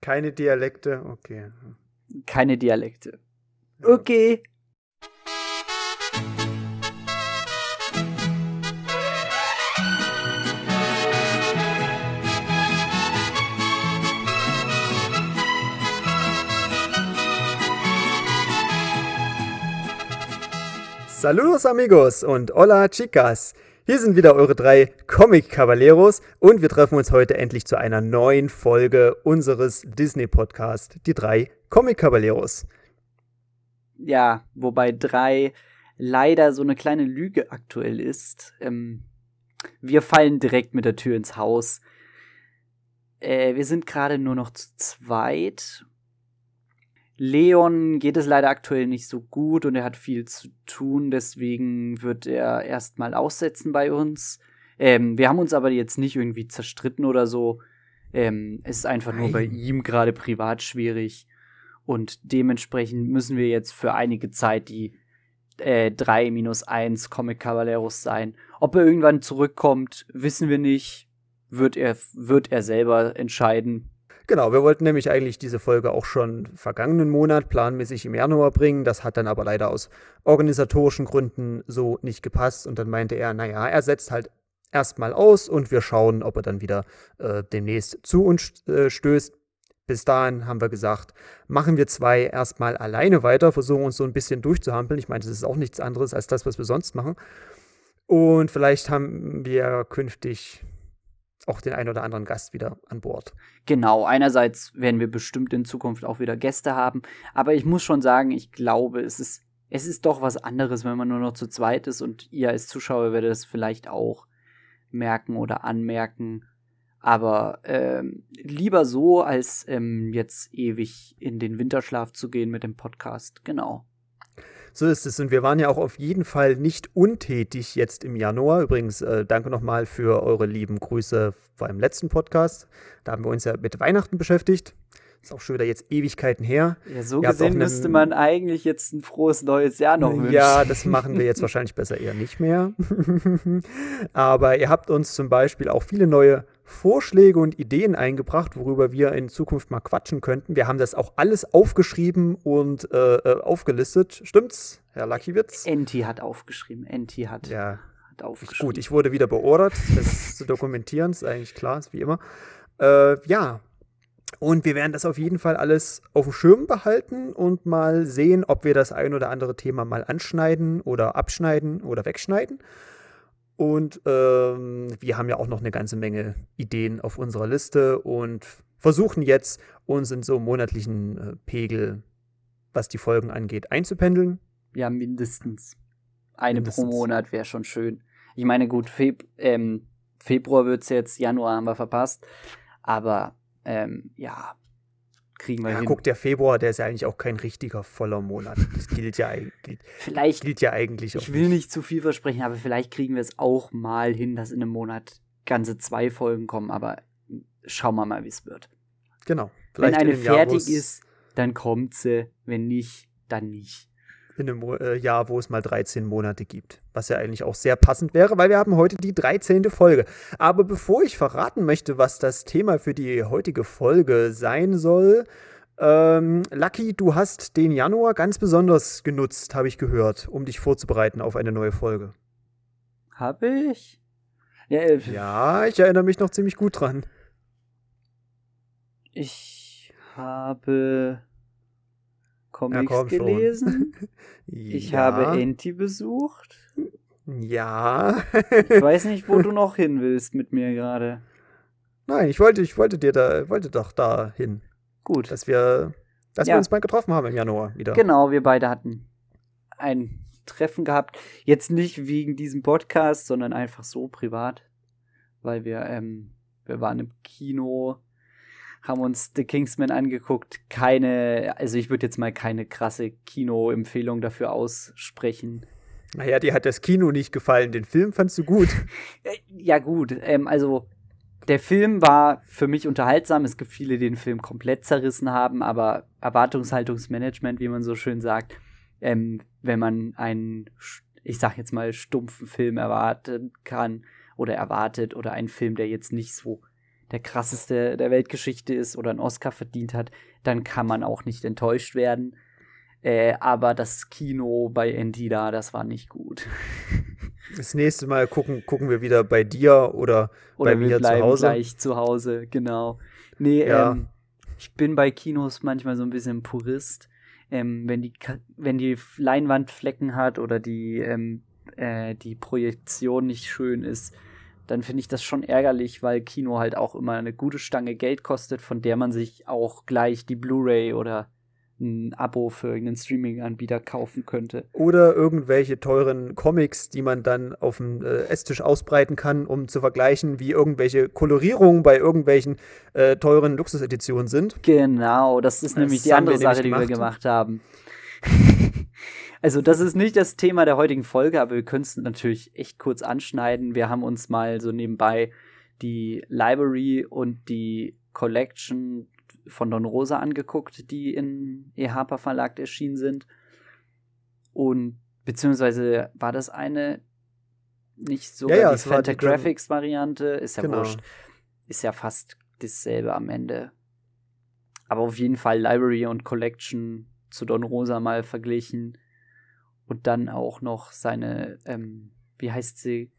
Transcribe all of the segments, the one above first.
Keine Dialekte, okay. Keine Dialekte. Okay. Saludos amigos und hola chicas. Hier sind wieder eure drei Comic Caballeros und wir treffen uns heute endlich zu einer neuen Folge unseres Disney Podcast, die drei Comic Caballeros. Ja, wobei drei leider so eine kleine Lüge aktuell ist. Ähm, wir fallen direkt mit der Tür ins Haus. Äh, wir sind gerade nur noch zu zweit Leon geht es leider aktuell nicht so gut und er hat viel zu tun, deswegen wird er erstmal aussetzen bei uns. Ähm, wir haben uns aber jetzt nicht irgendwie zerstritten oder so. Ähm, es ist einfach Nein. nur bei ihm gerade privat schwierig und dementsprechend müssen wir jetzt für einige Zeit die äh, 3 minus 1 Comic Caballeros sein. Ob er irgendwann zurückkommt, wissen wir nicht. Wird er, wird er selber entscheiden. Genau, wir wollten nämlich eigentlich diese Folge auch schon vergangenen Monat planmäßig im Januar bringen. Das hat dann aber leider aus organisatorischen Gründen so nicht gepasst. Und dann meinte er, naja, er setzt halt erstmal aus und wir schauen, ob er dann wieder äh, demnächst zu uns äh, stößt. Bis dahin haben wir gesagt, machen wir zwei erstmal alleine weiter, versuchen uns so ein bisschen durchzuhampeln. Ich meine, das ist auch nichts anderes als das, was wir sonst machen. Und vielleicht haben wir künftig auch den einen oder anderen Gast wieder an Bord. Genau, einerseits werden wir bestimmt in Zukunft auch wieder Gäste haben, aber ich muss schon sagen, ich glaube, es ist, es ist doch was anderes, wenn man nur noch zu zweit ist und ihr als Zuschauer werdet es vielleicht auch merken oder anmerken. Aber ähm, lieber so, als ähm, jetzt ewig in den Winterschlaf zu gehen mit dem Podcast. Genau. So ist es. Und wir waren ja auch auf jeden Fall nicht untätig jetzt im Januar. Übrigens, äh, danke nochmal für eure lieben Grüße beim letzten Podcast. Da haben wir uns ja mit Weihnachten beschäftigt. Ist auch schon wieder jetzt Ewigkeiten her. Ja, so Ihr gesehen müsste man eigentlich jetzt ein frohes neues Jahr noch wünschen. Ja, das machen wir jetzt wahrscheinlich besser eher nicht mehr. Aber ihr habt uns zum Beispiel auch viele neue Vorschläge und Ideen eingebracht, worüber wir in Zukunft mal quatschen könnten. Wir haben das auch alles aufgeschrieben und äh, äh aufgelistet. Stimmt's, Herr Luckiewitz? Enti hat aufgeschrieben. Enti hat, ja. hat aufgeschrieben. Gut, ich wurde wieder beordert, das zu dokumentieren, ist eigentlich klar, ist wie immer. Äh, ja, und wir werden das auf jeden Fall alles auf dem Schirm behalten und mal sehen, ob wir das ein oder andere Thema mal anschneiden oder abschneiden oder wegschneiden. Und ähm, wir haben ja auch noch eine ganze Menge Ideen auf unserer Liste und versuchen jetzt, uns in so einem monatlichen äh, Pegel, was die Folgen angeht, einzupendeln. Ja, mindestens. Eine mindestens. pro Monat wäre schon schön. Ich meine, gut, Feb ähm, Februar wird es jetzt, Januar haben wir verpasst. Aber ähm, ja, kriegen wir ja, hin. Guck, der Februar, der ist ja eigentlich auch kein richtiger voller Monat. Das gilt ja, gilt, vielleicht, gilt ja eigentlich auch. Ich will nicht. nicht zu viel versprechen, aber vielleicht kriegen wir es auch mal hin, dass in einem Monat ganze zwei Folgen kommen. Aber schauen wir mal, wie es wird. Genau. Wenn eine fertig ist, dann kommt sie. Wenn nicht, dann nicht in einem äh, Jahr, wo es mal 13 Monate gibt. Was ja eigentlich auch sehr passend wäre, weil wir haben heute die 13. Folge. Aber bevor ich verraten möchte, was das Thema für die heutige Folge sein soll, ähm, Lucky, du hast den Januar ganz besonders genutzt, habe ich gehört, um dich vorzubereiten auf eine neue Folge. Habe ich? Ja, äh, ja, ich erinnere mich noch ziemlich gut dran. Ich habe Comics ja, gelesen. ich ja. habe Enti besucht. Ja. ich weiß nicht, wo du noch hin willst mit mir gerade. Nein, ich wollte, ich wollte dir da, wollte doch da hin. Gut. Dass wir, dass ja. wir uns mal getroffen haben im Januar wieder. Genau, wir beide hatten ein Treffen gehabt. Jetzt nicht wegen diesem Podcast, sondern einfach so privat. Weil wir, ähm, wir waren im Kino haben uns The Kingsman angeguckt. Keine, also ich würde jetzt mal keine krasse Kinoempfehlung dafür aussprechen. Naja, dir hat das Kino nicht gefallen. Den Film fandst du gut. Äh, ja, gut. Ähm, also, der Film war für mich unterhaltsam. Es gibt viele, die den Film komplett zerrissen haben, aber Erwartungshaltungsmanagement, wie man so schön sagt, ähm, wenn man einen, ich sag jetzt mal, stumpfen Film erwarten kann oder erwartet oder einen Film, der jetzt nicht so der krasseste der Weltgeschichte ist oder einen Oscar verdient hat, dann kann man auch nicht enttäuscht werden. Äh, aber das Kino bei Endida, das war nicht gut. Das nächste Mal gucken, gucken wir wieder bei dir oder, oder bei mir zu Hause. gleich zu Hause, genau. Nee, ja. ähm, ich bin bei Kinos manchmal so ein bisschen Purist. Ähm, wenn, die, wenn die Leinwand Flecken hat oder die, ähm, äh, die Projektion nicht schön ist, dann finde ich das schon ärgerlich, weil Kino halt auch immer eine gute Stange Geld kostet, von der man sich auch gleich die Blu-ray oder ein Abo für irgendeinen Streaming-Anbieter kaufen könnte. Oder irgendwelche teuren Comics, die man dann auf dem äh, Esstisch ausbreiten kann, um zu vergleichen, wie irgendwelche Kolorierungen bei irgendwelchen äh, teuren Luxuseditionen sind. Genau, das ist das nämlich die andere Sache, die wir gemacht haben. also, das ist nicht das Thema der heutigen Folge, aber wir können es natürlich echt kurz anschneiden. Wir haben uns mal so nebenbei die Library und die Collection von Don Rosa angeguckt, die in EHPA Verlag erschienen sind. Und beziehungsweise war das eine nicht sogar ja, ja, die Fantagraphics Variante, ist ja genau. wurscht. Ist ja fast dasselbe am Ende. Aber auf jeden Fall Library und Collection zu Don Rosa mal verglichen. Und dann auch noch seine, ähm, wie heißt sie?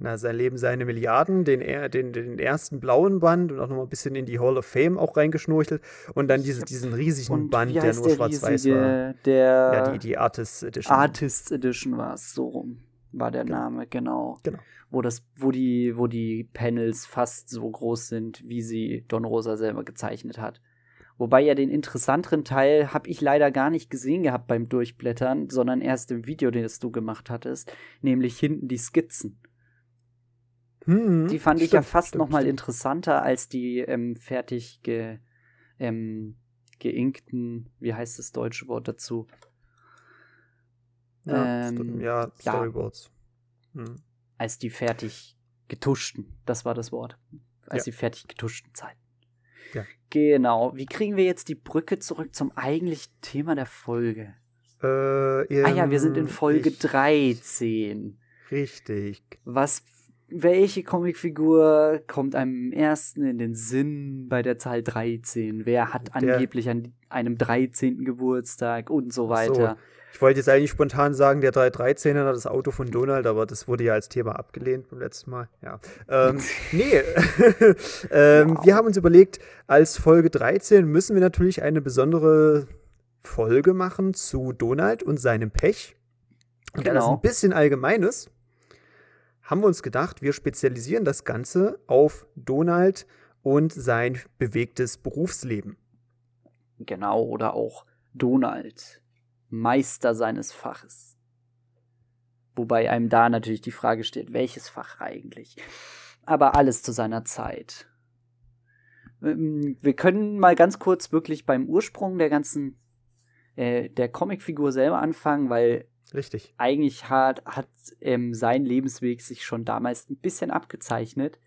na, sein Leben, seine Milliarden, den, den, den ersten blauen Band und auch nochmal ein bisschen in die Hall of Fame auch reingeschnorchelt und dann diese, diesen riesigen und Band, der nur schwarz-weiß war. Der ja, die, die Artist Edition. Artist Edition war es, so rum war der genau. Name, genau. Genau. Wo, das, wo, die, wo die Panels fast so groß sind, wie sie Don Rosa selber gezeichnet hat. Wobei ja den interessanteren Teil habe ich leider gar nicht gesehen gehabt beim Durchblättern, sondern erst im Video, das du gemacht hattest, nämlich hinten die Skizzen. Hm, die fand stimmt, ich ja fast stimmt, noch mal stimmt. interessanter als die ähm, fertig ge, ähm, geinkten, wie heißt das deutsche Wort dazu? Ja, ähm, ja Storyboards. Ja, hm. Als die fertig getuschten, das war das Wort. Als ja. die fertig getuschten Zeiten. Ja. Genau. Wie kriegen wir jetzt die Brücke zurück zum eigentlichen Thema der Folge? Äh, ah ja, wir sind in Folge ich, 13. Richtig. Was welche Comicfigur kommt einem ersten in den Sinn bei der Zahl 13? Wer hat der, angeblich an einem 13. Geburtstag und so weiter? So. Ich wollte jetzt eigentlich spontan sagen, der 313er hat das Auto von Donald, aber das wurde ja als Thema abgelehnt beim letzten Mal. Ja. Ähm, nee, ähm, wow. wir haben uns überlegt, als Folge 13 müssen wir natürlich eine besondere Folge machen zu Donald und seinem Pech. Und genau. da das ein bisschen allgemein ist, haben wir uns gedacht, wir spezialisieren das Ganze auf Donald und sein bewegtes Berufsleben. Genau, oder auch Donald, Meister seines Faches. Wobei einem da natürlich die Frage steht, welches Fach eigentlich? Aber alles zu seiner Zeit. Ähm, wir können mal ganz kurz wirklich beim Ursprung der ganzen, äh, der Comicfigur selber anfangen, weil Richtig. Eigentlich hat, hat ähm, sein Lebensweg sich schon damals ein bisschen abgezeichnet.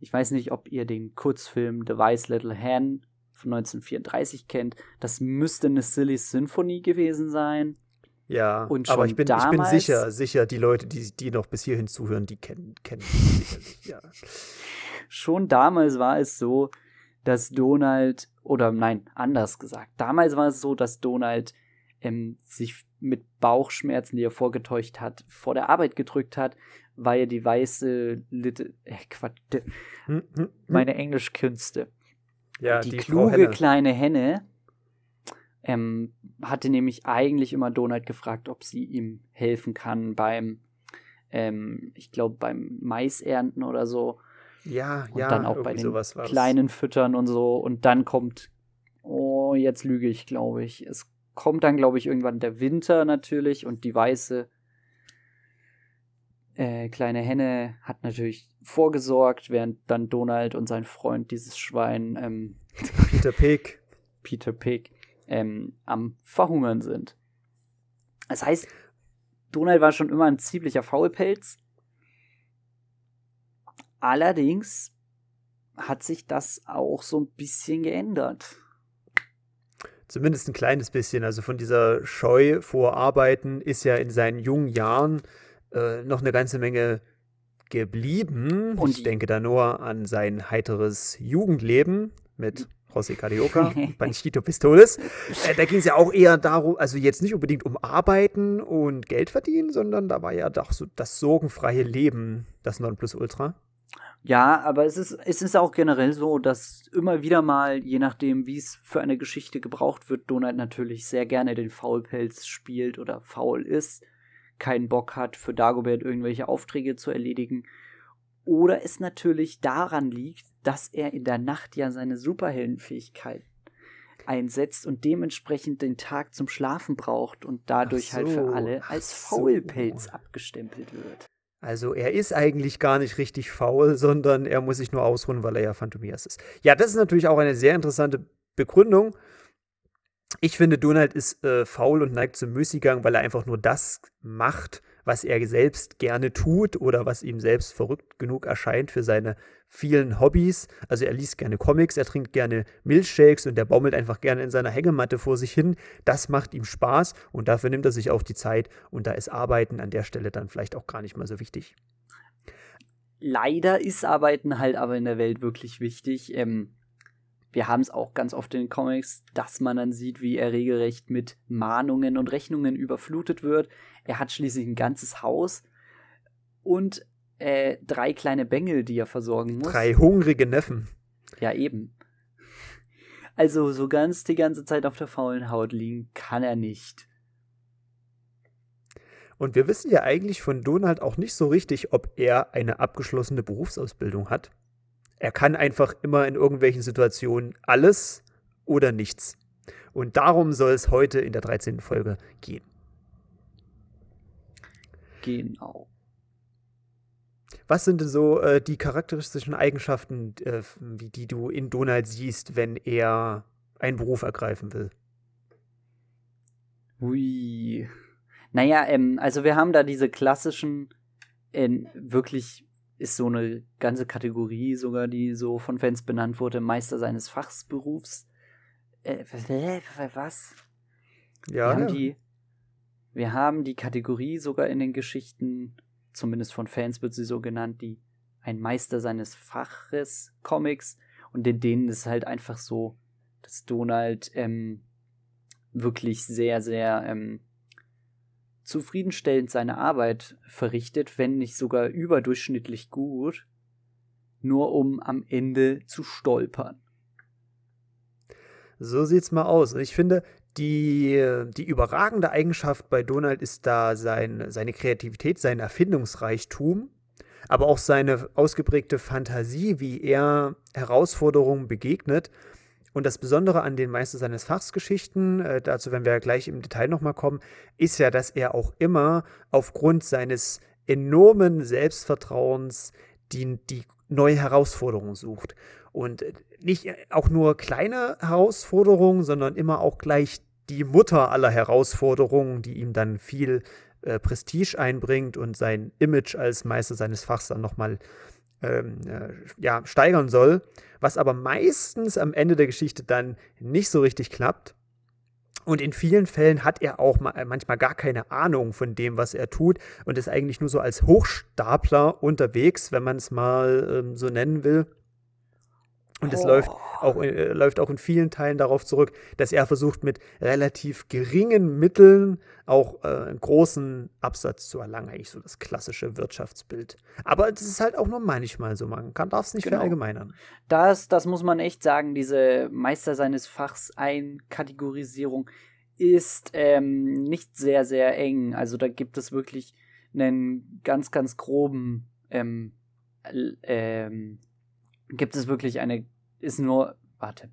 Ich weiß nicht, ob ihr den Kurzfilm The Wise Little Hen von 1934 kennt. Das müsste eine Silly Symphony gewesen sein. Ja, und aber ich bin, damals, ich bin sicher, sicher, die Leute, die, die noch bis hierhin zuhören, die kennen, kennen sicherlich, ja. Schon damals war es so, dass Donald, oder nein, anders gesagt, damals war es so, dass Donald ähm, sich mit Bauchschmerzen, die er vorgetäuscht hat, vor der Arbeit gedrückt hat, weil er die weiße Litte, äh, Quatsch, hm, hm, hm. meine Englischkünste. Ja, die, die kluge Henne. kleine Henne ähm, hatte nämlich eigentlich immer Donald gefragt, ob sie ihm helfen kann beim, ähm, ich glaube, beim Maisernten oder so. Ja, und ja. dann auch bei den kleinen Füttern und so. Und dann kommt, oh, jetzt lüge ich, glaube ich. Es kommt dann, glaube ich, irgendwann der Winter natürlich und die weiße äh, kleine Henne hat natürlich vorgesorgt, während dann Donald und sein Freund dieses Schwein ähm, Peter Pig Peter Pig ähm, am Verhungern sind. Das heißt, Donald war schon immer ein ziemlicher Faulpelz. Allerdings hat sich das auch so ein bisschen geändert. Zumindest ein kleines bisschen. Also von dieser Scheu vor Arbeiten ist ja in seinen jungen Jahren äh, noch eine ganze Menge geblieben. Und ich denke da nur an sein heiteres Jugendleben mit José Carioca und Panchito Pistoles. Äh, da ging es ja auch eher darum, also jetzt nicht unbedingt um Arbeiten und Geld verdienen, sondern da war ja doch so das sorgenfreie Leben das Nonplusultra. Ja, aber es ist, es ist auch generell so, dass immer wieder mal, je nachdem, wie es für eine Geschichte gebraucht wird, Donald natürlich sehr gerne den Faulpelz spielt oder faul ist, keinen Bock hat, für Dagobert irgendwelche Aufträge zu erledigen. Oder es natürlich daran liegt, dass er in der Nacht ja seine Superheldenfähigkeit einsetzt und dementsprechend den Tag zum Schlafen braucht und dadurch so, halt für alle als Faulpelz so. abgestempelt wird. Also er ist eigentlich gar nicht richtig faul, sondern er muss sich nur ausruhen, weil er ja Phantomias ist. Ja, das ist natürlich auch eine sehr interessante Begründung. Ich finde, Donald ist äh, faul und neigt zum Müßiggang, weil er einfach nur das macht, was er selbst gerne tut oder was ihm selbst verrückt genug erscheint für seine vielen Hobbys. Also er liest gerne Comics, er trinkt gerne Milchshakes und er baumelt einfach gerne in seiner Hängematte vor sich hin. Das macht ihm Spaß und dafür nimmt er sich auch die Zeit und da ist Arbeiten an der Stelle dann vielleicht auch gar nicht mal so wichtig. Leider ist Arbeiten halt aber in der Welt wirklich wichtig. Ähm, wir haben es auch ganz oft in den Comics, dass man dann sieht, wie er regelrecht mit Mahnungen und Rechnungen überflutet wird. Er hat schließlich ein ganzes Haus und äh, drei kleine Bengel, die er versorgen muss. Drei hungrige Neffen. Ja, eben. Also so ganz die ganze Zeit auf der faulen Haut liegen kann er nicht. Und wir wissen ja eigentlich von Donald auch nicht so richtig, ob er eine abgeschlossene Berufsausbildung hat. Er kann einfach immer in irgendwelchen Situationen alles oder nichts. Und darum soll es heute in der 13. Folge gehen. Genau. Was sind denn so äh, die charakteristischen Eigenschaften, äh, die du in Donald siehst, wenn er einen Beruf ergreifen will? Hui. Naja, ähm, also wir haben da diese klassischen, äh, wirklich ist so eine ganze Kategorie sogar, die so von Fans benannt wurde, Meister seines Fachsberufs. Äh, was? Ja. Wir haben, die, wir haben die Kategorie sogar in den Geschichten zumindest von Fans wird sie so genannt, die ein Meister seines Faches Comics. Und in denen ist halt einfach so, dass Donald ähm, wirklich sehr, sehr ähm, zufriedenstellend seine Arbeit verrichtet, wenn nicht sogar überdurchschnittlich gut, nur um am Ende zu stolpern. So sieht's mal aus. Ich finde, die, die überragende Eigenschaft bei Donald ist da sein, seine Kreativität, sein Erfindungsreichtum, aber auch seine ausgeprägte Fantasie, wie er Herausforderungen begegnet. Und das Besondere an den Meister seines Fachs Geschichten, äh, dazu werden wir gleich im Detail nochmal kommen, ist ja, dass er auch immer aufgrund seines enormen Selbstvertrauens die, die neue Herausforderungen sucht. Und nicht auch nur kleine Herausforderungen, sondern immer auch gleich die Mutter aller Herausforderungen, die ihm dann viel äh, Prestige einbringt und sein Image als Meister seines Fachs dann nochmal ähm, äh, ja, steigern soll, was aber meistens am Ende der Geschichte dann nicht so richtig klappt. Und in vielen Fällen hat er auch manchmal gar keine Ahnung von dem, was er tut und ist eigentlich nur so als Hochstapler unterwegs, wenn man es mal ähm, so nennen will. Und es oh. läuft, auch, äh, läuft auch in vielen Teilen darauf zurück, dass er versucht, mit relativ geringen Mitteln auch äh, einen großen Absatz zu erlangen. Eigentlich so das klassische Wirtschaftsbild. Aber es ist halt auch nur manchmal so. Man darf es nicht genau. verallgemeinern. Das, das muss man echt sagen. Diese Meister seines Fachs Einkategorisierung ist ähm, nicht sehr, sehr eng. Also da gibt es wirklich einen ganz, ganz groben ähm, ähm, gibt es wirklich eine, ist nur, warte,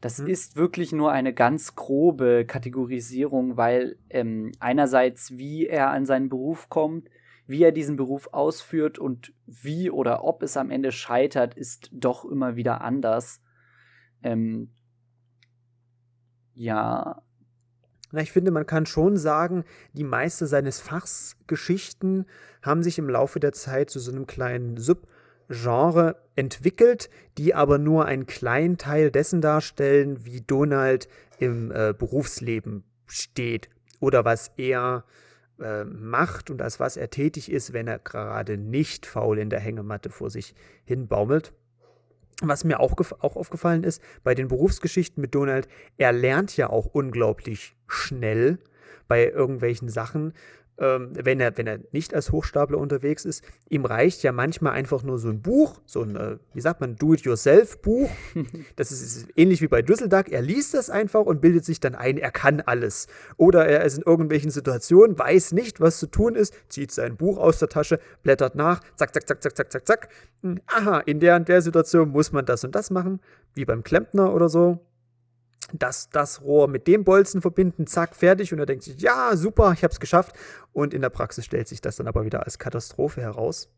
das hm. ist wirklich nur eine ganz grobe Kategorisierung, weil ähm, einerseits, wie er an seinen Beruf kommt, wie er diesen Beruf ausführt und wie oder ob es am Ende scheitert, ist doch immer wieder anders. Ähm, ja. Na, ich finde, man kann schon sagen, die meiste seines Fachs Geschichten haben sich im Laufe der Zeit zu so einem kleinen Sub- Genre entwickelt, die aber nur einen kleinen Teil dessen darstellen, wie Donald im äh, Berufsleben steht oder was er äh, macht und als was er tätig ist, wenn er gerade nicht faul in der Hängematte vor sich hin baumelt. Was mir auch, auch aufgefallen ist, bei den Berufsgeschichten mit Donald, er lernt ja auch unglaublich schnell bei irgendwelchen Sachen ähm, wenn, er, wenn er nicht als Hochstapler unterwegs ist, ihm reicht ja manchmal einfach nur so ein Buch, so ein, äh, wie sagt man, Do-it-yourself-Buch. das ist, ist, ähnlich wie bei Düsseldorf. Er liest das einfach und bildet sich dann ein, er kann alles. Oder er ist in irgendwelchen Situationen, weiß nicht, was zu tun ist, zieht sein Buch aus der Tasche, blättert nach, zack, zack, zack, zack, zack, zack, zack. Hm, aha, in der und der Situation muss man das und das machen, wie beim Klempner oder so das, das Rohr mit dem Bolzen verbinden, zack, fertig. Und er denkt sich, ja, super, ich habe es geschafft. Und in der Praxis stellt sich das dann aber wieder als Katastrophe heraus.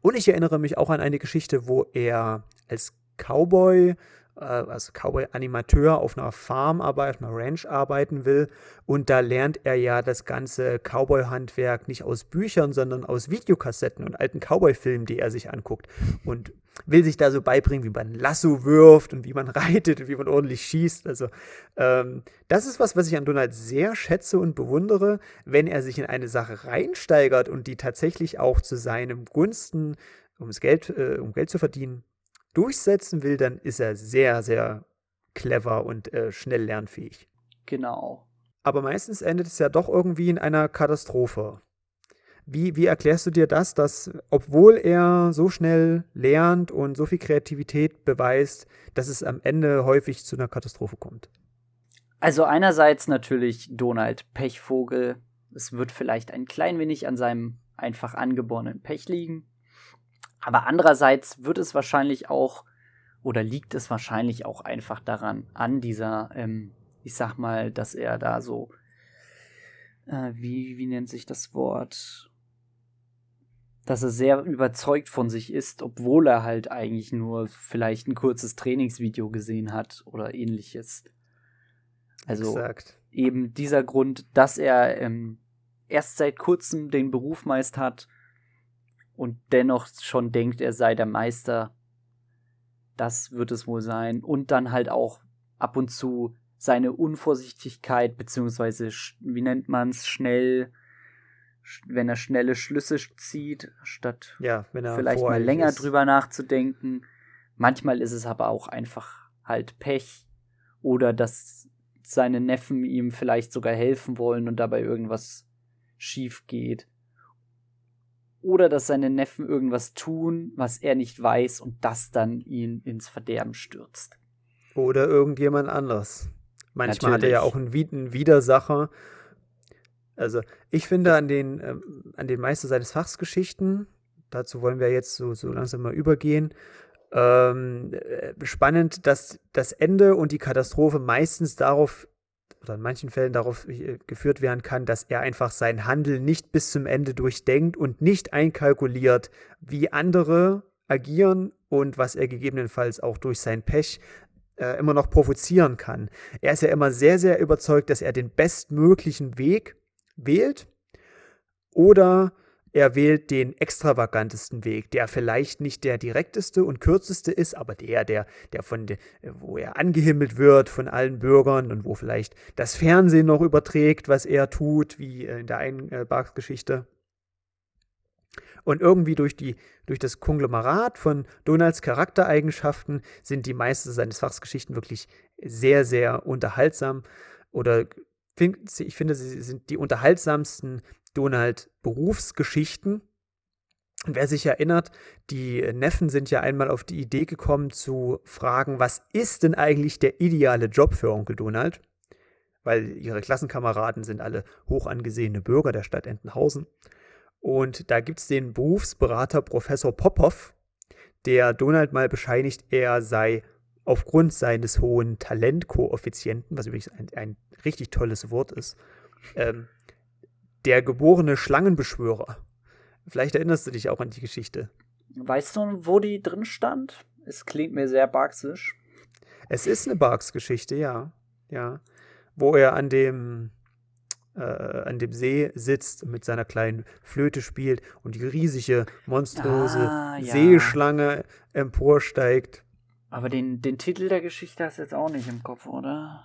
Und ich erinnere mich auch an eine Geschichte, wo er als Cowboy äh, als Cowboy-Animateur auf einer Farm arbeitet, auf einer Ranch arbeiten will. Und da lernt er ja das ganze Cowboy-Handwerk nicht aus Büchern, sondern aus Videokassetten und alten Cowboy-Filmen, die er sich anguckt. Und will sich da so beibringen, wie man Lasso wirft und wie man reitet und wie man ordentlich schießt. Also ähm, das ist was, was ich an Donald sehr schätze und bewundere, wenn er sich in eine Sache reinsteigert und die tatsächlich auch zu seinem Gunsten, um Geld, äh, um Geld zu verdienen, durchsetzen will, dann ist er sehr, sehr clever und äh, schnell lernfähig. Genau. Aber meistens endet es ja doch irgendwie in einer Katastrophe. Wie, wie erklärst du dir das, dass obwohl er so schnell lernt und so viel Kreativität beweist, dass es am Ende häufig zu einer Katastrophe kommt? Also einerseits natürlich Donald Pechvogel. Es wird vielleicht ein klein wenig an seinem einfach angeborenen Pech liegen. Aber andererseits wird es wahrscheinlich auch oder liegt es wahrscheinlich auch einfach daran, an dieser, ähm, ich sag mal, dass er da so, äh, wie, wie nennt sich das Wort? Dass er sehr überzeugt von sich ist, obwohl er halt eigentlich nur vielleicht ein kurzes Trainingsvideo gesehen hat oder ähnliches. Also Exakt. eben dieser Grund, dass er ähm, erst seit kurzem den Beruf meist hat und dennoch schon denkt, er sei der Meister. Das wird es wohl sein. Und dann halt auch ab und zu seine Unvorsichtigkeit, beziehungsweise, wie nennt man es, schnell, wenn er schnelle Schlüsse zieht, statt ja, vielleicht mal länger ist. drüber nachzudenken. Manchmal ist es aber auch einfach halt Pech oder dass seine Neffen ihm vielleicht sogar helfen wollen und dabei irgendwas schief geht oder dass seine Neffen irgendwas tun, was er nicht weiß und das dann ihn ins Verderben stürzt. Oder irgendjemand anders. Manchmal Natürlich. hat er ja auch einen, einen Widersacher. Also ich finde an den, ähm, an den meisten seines Fachs Geschichten, dazu wollen wir jetzt so, so langsam mal übergehen, ähm, äh, spannend, dass das Ende und die Katastrophe meistens darauf oder in manchen Fällen darauf äh, geführt werden kann, dass er einfach sein Handeln nicht bis zum Ende durchdenkt und nicht einkalkuliert, wie andere agieren und was er gegebenenfalls auch durch sein Pech äh, immer noch provozieren kann. Er ist ja immer sehr, sehr überzeugt, dass er den bestmöglichen Weg wählt oder er wählt den extravagantesten Weg, der vielleicht nicht der direkteste und kürzeste ist, aber der, der, der von, de, wo er angehimmelt wird von allen Bürgern und wo vielleicht das Fernsehen noch überträgt, was er tut, wie in der einen äh. Und irgendwie durch, die, durch das Konglomerat von Donalds Charaktereigenschaften sind die meisten seines Fachsgeschichten wirklich sehr, sehr unterhaltsam. Oder ich finde, sie sind die unterhaltsamsten Donald Berufsgeschichten. Und wer sich erinnert, die Neffen sind ja einmal auf die Idee gekommen zu fragen, was ist denn eigentlich der ideale Job für Onkel Donald? Weil ihre Klassenkameraden sind alle hoch angesehene Bürger der Stadt Entenhausen. Und da gibt es den Berufsberater Professor Popov, der Donald mal bescheinigt, er sei aufgrund seines hohen Talentkoeffizienten, was übrigens ein, ein richtig tolles Wort ist, ähm, der geborene Schlangenbeschwörer. Vielleicht erinnerst du dich auch an die Geschichte. Weißt du, wo die drin stand? Es klingt mir sehr barksisch. Es ist eine Barks-Geschichte, ja. Ja. Wo er an dem, äh, an dem See sitzt und mit seiner kleinen Flöte spielt und die riesige, monstrose ah, ja. Seeschlange emporsteigt. Aber den, den Titel der Geschichte hast du jetzt auch nicht im Kopf, oder?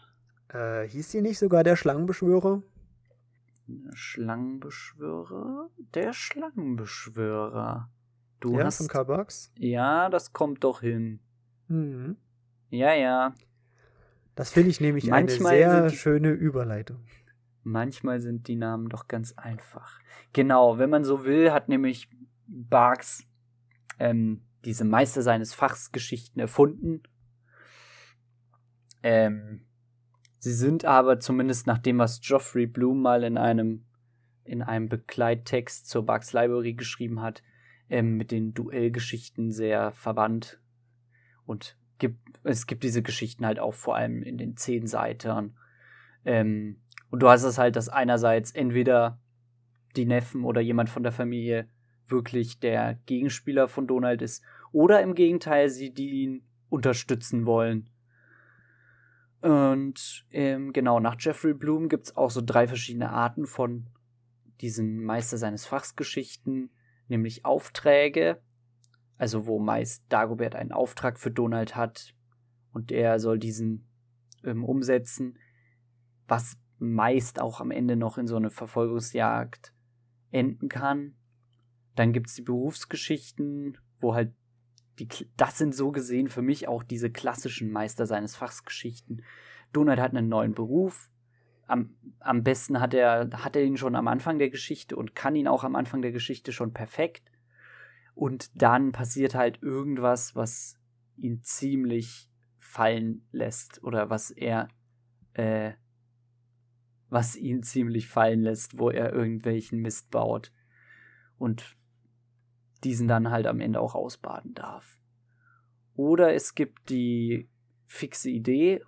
Äh, hieß die nicht sogar der Schlangenbeschwörer? Schlangenbeschwörer? Der Schlangenbeschwörer. Du ja, hast. von Barks? Ja, das kommt doch hin. Mhm. Ja, ja. Das finde ich nämlich manchmal eine sehr schöne Überleitung. Manchmal sind die Namen doch ganz einfach. Genau, wenn man so will, hat nämlich Barks ähm, diese Meister seines Fachs Geschichten erfunden. Ähm, sie sind aber zumindest nach dem, was Geoffrey Bloom mal in einem in einem Begleittext zur Barks Library geschrieben hat, ähm, mit den Duellgeschichten sehr verwandt und gibt, es gibt diese Geschichten halt auch vor allem in den zehn Seiten. Ähm, und du hast es halt, dass einerseits entweder die Neffen oder jemand von der Familie wirklich der Gegenspieler von Donald ist, oder im Gegenteil, sie die ihn unterstützen wollen. Und ähm, genau, nach Jeffrey Bloom gibt es auch so drei verschiedene Arten von diesen Meister seines Fachs Geschichten, nämlich Aufträge, also wo meist Dagobert einen Auftrag für Donald hat und er soll diesen ähm, umsetzen, was meist auch am Ende noch in so eine Verfolgungsjagd enden kann. Dann gibt es die Berufsgeschichten, wo halt die, das sind so gesehen für mich auch diese klassischen Meister seines Fachs Geschichten. Donald hat einen neuen Beruf. Am, am besten hat er, hat er ihn schon am Anfang der Geschichte und kann ihn auch am Anfang der Geschichte schon perfekt. Und dann passiert halt irgendwas, was ihn ziemlich fallen lässt oder was er, äh, was ihn ziemlich fallen lässt, wo er irgendwelchen Mist baut und diesen dann halt am Ende auch ausbaden darf. Oder es gibt die fixe Idee,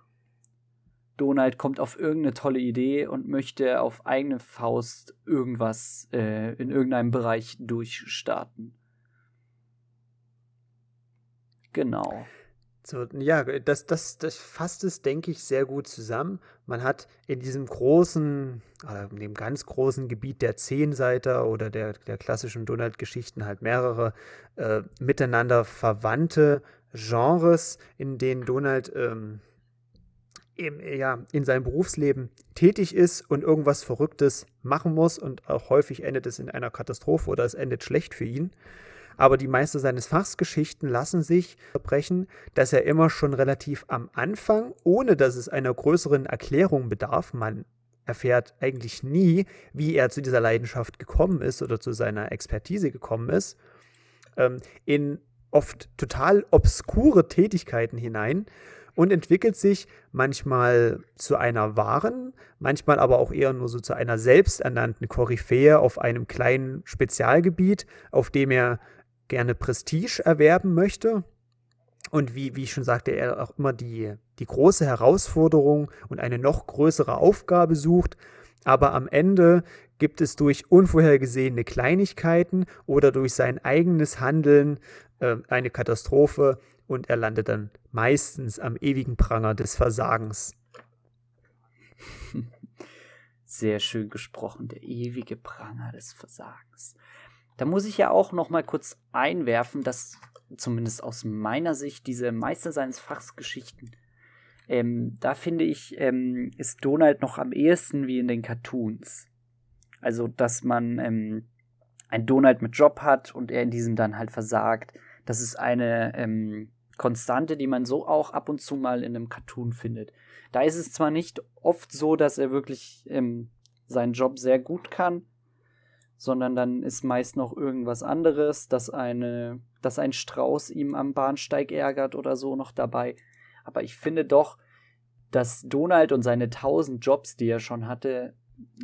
Donald kommt auf irgendeine tolle Idee und möchte auf eigene Faust irgendwas äh, in irgendeinem Bereich durchstarten. Genau. So, ja, das, das, das fasst es, denke ich, sehr gut zusammen. Man hat in diesem großen, äh, in dem ganz großen Gebiet der Zehnseiter oder der, der klassischen Donald-Geschichten halt mehrere äh, miteinander verwandte Genres, in denen Donald ähm, eben, ja, in seinem Berufsleben tätig ist und irgendwas Verrücktes machen muss und auch häufig endet es in einer Katastrophe oder es endet schlecht für ihn aber die Meister seines Fachs Geschichten lassen sich verbrechen, dass er immer schon relativ am Anfang, ohne dass es einer größeren Erklärung bedarf, man erfährt eigentlich nie, wie er zu dieser Leidenschaft gekommen ist oder zu seiner Expertise gekommen ist, ähm, in oft total obskure Tätigkeiten hinein und entwickelt sich manchmal zu einer wahren, manchmal aber auch eher nur so zu einer selbsternannten Koryphäe auf einem kleinen Spezialgebiet, auf dem er gerne Prestige erwerben möchte. Und wie, wie ich schon sagte, er auch immer die, die große Herausforderung und eine noch größere Aufgabe sucht. Aber am Ende gibt es durch unvorhergesehene Kleinigkeiten oder durch sein eigenes Handeln äh, eine Katastrophe und er landet dann meistens am ewigen Pranger des Versagens. Sehr schön gesprochen, der ewige Pranger des Versagens. Da muss ich ja auch noch mal kurz einwerfen, dass zumindest aus meiner Sicht diese Meister seines Fachs Geschichten, ähm, da finde ich, ähm, ist Donald noch am ehesten wie in den Cartoons. Also, dass man ähm, ein Donald mit Job hat und er in diesem dann halt versagt. Das ist eine ähm, Konstante, die man so auch ab und zu mal in einem Cartoon findet. Da ist es zwar nicht oft so, dass er wirklich ähm, seinen Job sehr gut kann, sondern dann ist meist noch irgendwas anderes, dass eine, dass ein Strauß ihm am Bahnsteig ärgert oder so noch dabei. Aber ich finde doch, dass Donald und seine tausend Jobs, die er schon hatte,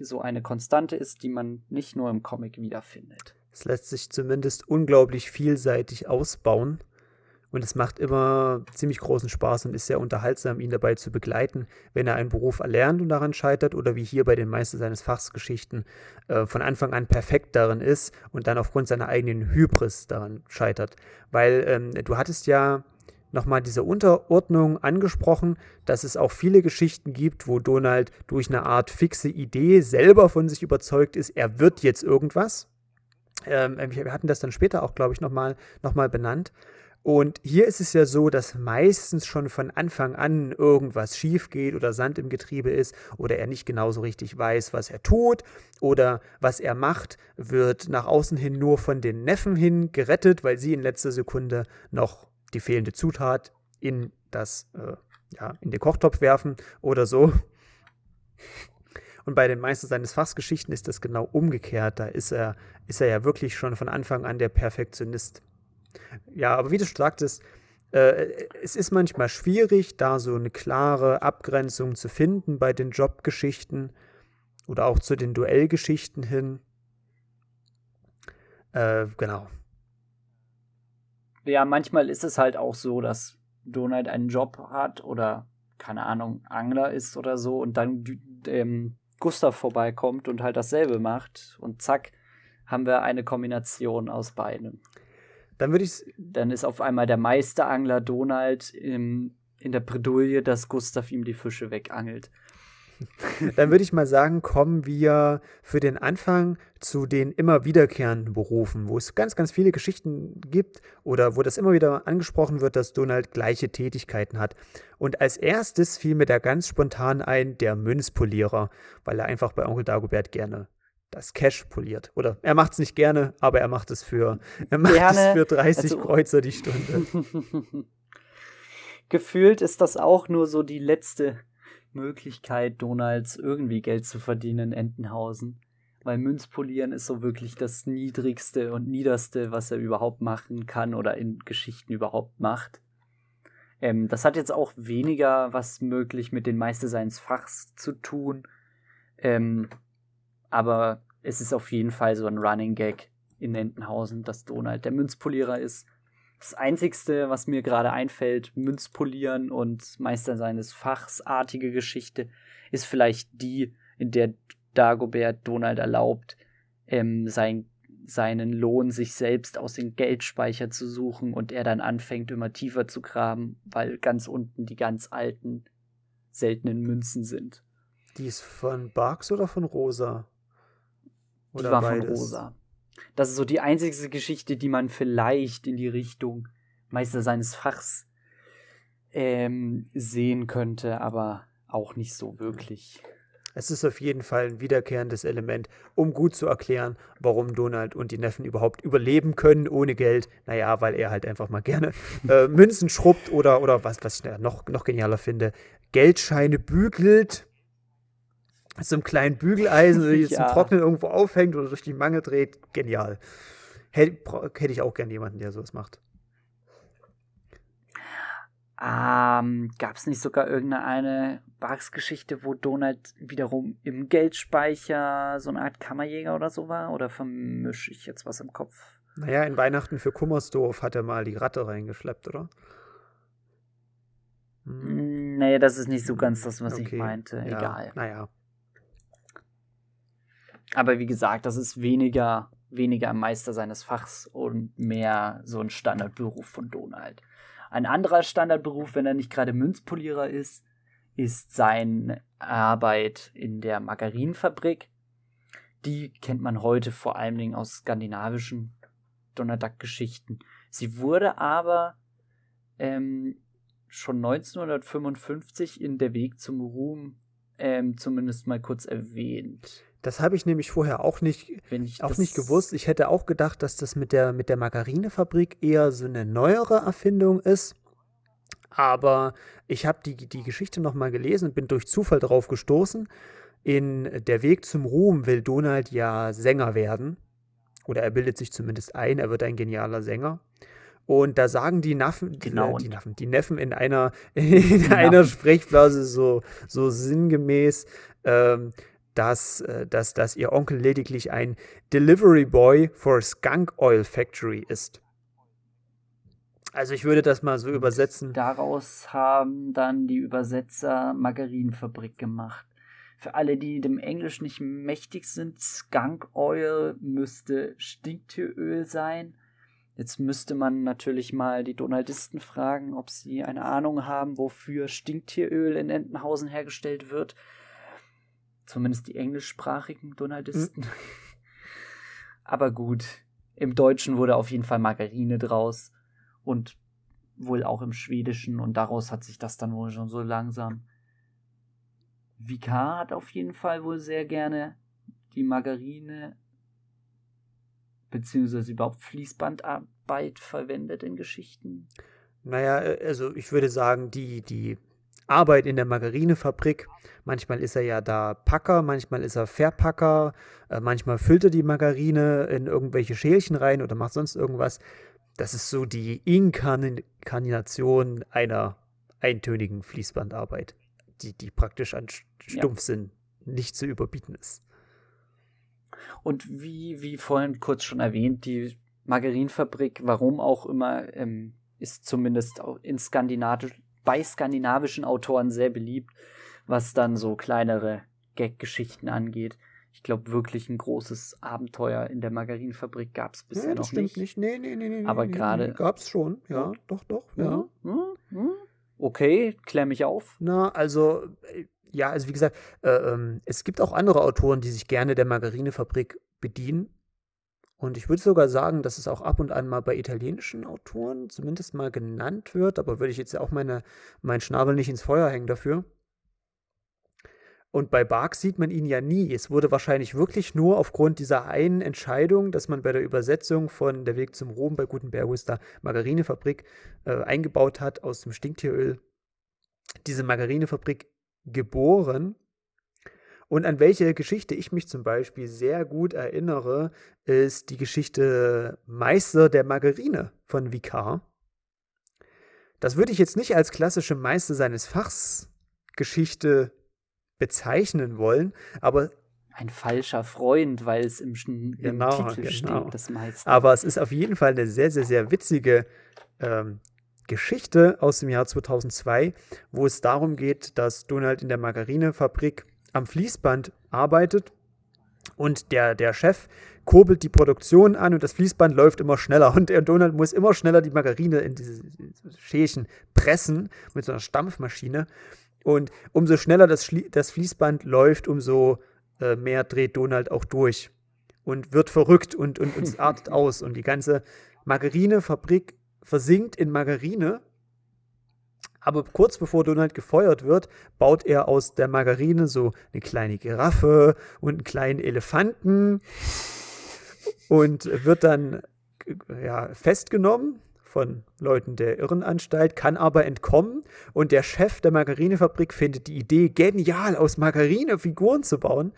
so eine Konstante ist, die man nicht nur im Comic wiederfindet. Es lässt sich zumindest unglaublich vielseitig ausbauen. Und es macht immer ziemlich großen Spaß und ist sehr unterhaltsam, ihn dabei zu begleiten, wenn er einen Beruf erlernt und daran scheitert oder wie hier bei den Meister seines Fachs Geschichten äh, von Anfang an perfekt darin ist und dann aufgrund seiner eigenen Hybris daran scheitert. Weil ähm, du hattest ja nochmal diese Unterordnung angesprochen, dass es auch viele Geschichten gibt, wo Donald durch eine Art fixe Idee selber von sich überzeugt ist, er wird jetzt irgendwas. Ähm, wir hatten das dann später auch, glaube ich, nochmal noch mal benannt. Und hier ist es ja so, dass meistens schon von Anfang an irgendwas schief geht oder Sand im Getriebe ist oder er nicht genauso richtig weiß, was er tut oder was er macht, wird nach außen hin nur von den Neffen hin gerettet, weil sie in letzter Sekunde noch die fehlende Zutat in das, äh, ja, in den Kochtopf werfen oder so. Und bei den Meister seines Fachsgeschichten ist das genau umgekehrt. Da ist er, ist er ja wirklich schon von Anfang an der Perfektionist. Ja, aber wie du schon sagtest, äh, es ist manchmal schwierig, da so eine klare Abgrenzung zu finden bei den Jobgeschichten oder auch zu den Duellgeschichten hin. Äh, genau. Ja, manchmal ist es halt auch so, dass Donald einen Job hat oder, keine Ahnung, Angler ist oder so und dann ähm, Gustav vorbeikommt und halt dasselbe macht und zack, haben wir eine Kombination aus beidem. Dann würde ich Dann ist auf einmal der Meisterangler Donald im, in der Bredouille, dass Gustav ihm die Fische wegangelt. Dann würde ich mal sagen, kommen wir für den Anfang zu den immer wiederkehrenden Berufen, wo es ganz, ganz viele Geschichten gibt oder wo das immer wieder angesprochen wird, dass Donald gleiche Tätigkeiten hat. Und als erstes fiel mir da ganz spontan ein, der Münzpolierer, weil er einfach bei Onkel Dagobert gerne das Cash poliert. Oder er macht es nicht gerne, aber er macht es für, er macht gerne, es für 30 also, Kreuzer die Stunde. Gefühlt ist das auch nur so die letzte Möglichkeit, Donalds irgendwie Geld zu verdienen in Entenhausen. Weil Münzpolieren ist so wirklich das Niedrigste und Niederste, was er überhaupt machen kann oder in Geschichten überhaupt macht. Ähm, das hat jetzt auch weniger was möglich mit den Meister seines Fachs zu tun. Ähm, aber es ist auf jeden Fall so ein Running Gag in Entenhausen, dass Donald der Münzpolierer ist. Das Einzigste, was mir gerade einfällt, Münzpolieren und Meister seines Fachs artige Geschichte, ist vielleicht die, in der Dagobert Donald erlaubt, ähm, sein, seinen Lohn sich selbst aus dem Geldspeicher zu suchen und er dann anfängt, immer tiefer zu graben, weil ganz unten die ganz alten, seltenen Münzen sind. Die ist von Barks oder von Rosa? Oder die war beides? von Rosa. Das ist so die einzige Geschichte, die man vielleicht in die Richtung Meister seines Fachs ähm, sehen könnte, aber auch nicht so wirklich. Es ist auf jeden Fall ein wiederkehrendes Element, um gut zu erklären, warum Donald und die Neffen überhaupt überleben können ohne Geld. Naja, weil er halt einfach mal gerne äh, Münzen schrubbt oder, oder was, was ich noch, noch genialer finde, Geldscheine bügelt mit so einem kleinen Bügeleisen, jetzt ja. zum Trocknen irgendwo aufhängt oder durch die Mangel dreht. Genial. Hätte, hätte ich auch gerne jemanden, der sowas macht. Ähm, Gab es nicht sogar irgendeine Bugs-Geschichte, wo Donald wiederum im Geldspeicher so eine Art Kammerjäger oder so war? Oder vermische ich jetzt was im Kopf? Naja, in Weihnachten für Kummersdorf hat er mal die Ratte reingeschleppt, oder? Hm. Nee, das ist nicht so ganz das, was okay. ich meinte. Ja, Egal. Naja. Aber wie gesagt, das ist weniger, weniger Meister seines Fachs und mehr so ein Standardberuf von Donald. Ein anderer Standardberuf, wenn er nicht gerade Münzpolierer ist, ist seine Arbeit in der Margarinenfabrik. Die kennt man heute vor allen Dingen aus skandinavischen Donald Duck-Geschichten. Sie wurde aber ähm, schon 1955 in Der Weg zum Ruhm ähm, zumindest mal kurz erwähnt. Das habe ich nämlich vorher auch nicht, auch nicht gewusst. Ich hätte auch gedacht, dass das mit der, mit der Margarinefabrik eher so eine neuere Erfindung ist. Aber ich habe die, die Geschichte nochmal gelesen und bin durch Zufall darauf gestoßen. In Der Weg zum Ruhm will Donald ja Sänger werden. Oder er bildet sich zumindest ein, er wird ein genialer Sänger. Und da sagen die Naffen, genau. die, die, Naffen, die Neffen in einer, in einer Sprechblase so, so sinngemäß, ähm, dass, äh, dass, dass ihr Onkel lediglich ein Delivery Boy for Skunk Oil Factory ist. Also ich würde das mal so übersetzen. Daraus haben dann die Übersetzer Margarinenfabrik gemacht. Für alle, die dem Englisch nicht mächtig sind, Skunk Oil müsste Stinktieröl sein. Jetzt müsste man natürlich mal die Donaldisten fragen, ob sie eine Ahnung haben, wofür Stinktieröl in Entenhausen hergestellt wird. Zumindest die englischsprachigen Donaldisten. Mhm. Aber gut, im Deutschen wurde auf jeden Fall Margarine draus. Und wohl auch im Schwedischen und daraus hat sich das dann wohl schon so langsam. Vikar hat auf jeden Fall wohl sehr gerne die Margarine beziehungsweise überhaupt Fließbandarbeit verwendet in Geschichten. Naja, äh, also ich würde sagen, die, die Arbeit in der Margarinefabrik. Manchmal ist er ja da Packer, manchmal ist er Verpacker, äh, manchmal füllt er die Margarine in irgendwelche Schälchen rein oder macht sonst irgendwas. Das ist so die Inkarnation einer eintönigen Fließbandarbeit, die, die praktisch an Stumpfsinn ja. nicht zu überbieten ist. Und wie, wie vorhin kurz schon erwähnt, die Margarinefabrik, warum auch immer, ähm, ist zumindest in skandinavisch, bei skandinavischen Autoren sehr beliebt, was dann so kleinere Gag-Geschichten angeht. Ich glaube, wirklich ein großes Abenteuer in der Margarinenfabrik gab es bisher nee, noch nicht. nicht. Nee, nee, nee, nee. Aber nee, gerade. Nee, gab es schon, ja, doch, doch, ja. Hm, hm, okay, klär mich auf. Na, also, äh, ja, also wie gesagt, äh, ähm, es gibt auch andere Autoren, die sich gerne der Margarinefabrik bedienen. Und ich würde sogar sagen, dass es auch ab und an mal bei italienischen Autoren zumindest mal genannt wird, aber würde ich jetzt auch meine, meinen Schnabel nicht ins Feuer hängen dafür. Und bei Bark sieht man ihn ja nie. Es wurde wahrscheinlich wirklich nur aufgrund dieser einen Entscheidung, dass man bei der Übersetzung von Der Weg zum Ruhm bei Gutenberg da Margarinefabrik äh, eingebaut hat aus dem Stinktieröl, diese Margarinefabrik geboren. Und an welche Geschichte ich mich zum Beispiel sehr gut erinnere, ist die Geschichte Meister der Margarine von Vicar. Das würde ich jetzt nicht als klassische Meister seines Fachs Geschichte bezeichnen wollen, aber ein falscher Freund, weil es im, im genau, Titel genau. steht, das Meister. Aber es ist auf jeden Fall eine sehr, sehr, sehr witzige ähm, Geschichte aus dem Jahr 2002, wo es darum geht, dass Donald in der Margarinefabrik am Fließband arbeitet und der, der Chef kurbelt die Produktion an und das Fließband läuft immer schneller und der Donald muss immer schneller die Margarine in diese Schälchen pressen mit so einer Stampfmaschine. Und umso schneller das, das Fließband läuft, umso äh, mehr dreht Donald auch durch und wird verrückt und, und, und artet aus. Und die ganze Margarinefabrik versinkt in Margarine. Aber kurz bevor Donald gefeuert wird, baut er aus der Margarine so eine kleine Giraffe und einen kleinen Elefanten und wird dann ja, festgenommen von Leuten der Irrenanstalt, kann aber entkommen. Und der Chef der Margarinefabrik findet die Idee genial, aus Margarine Figuren zu bauen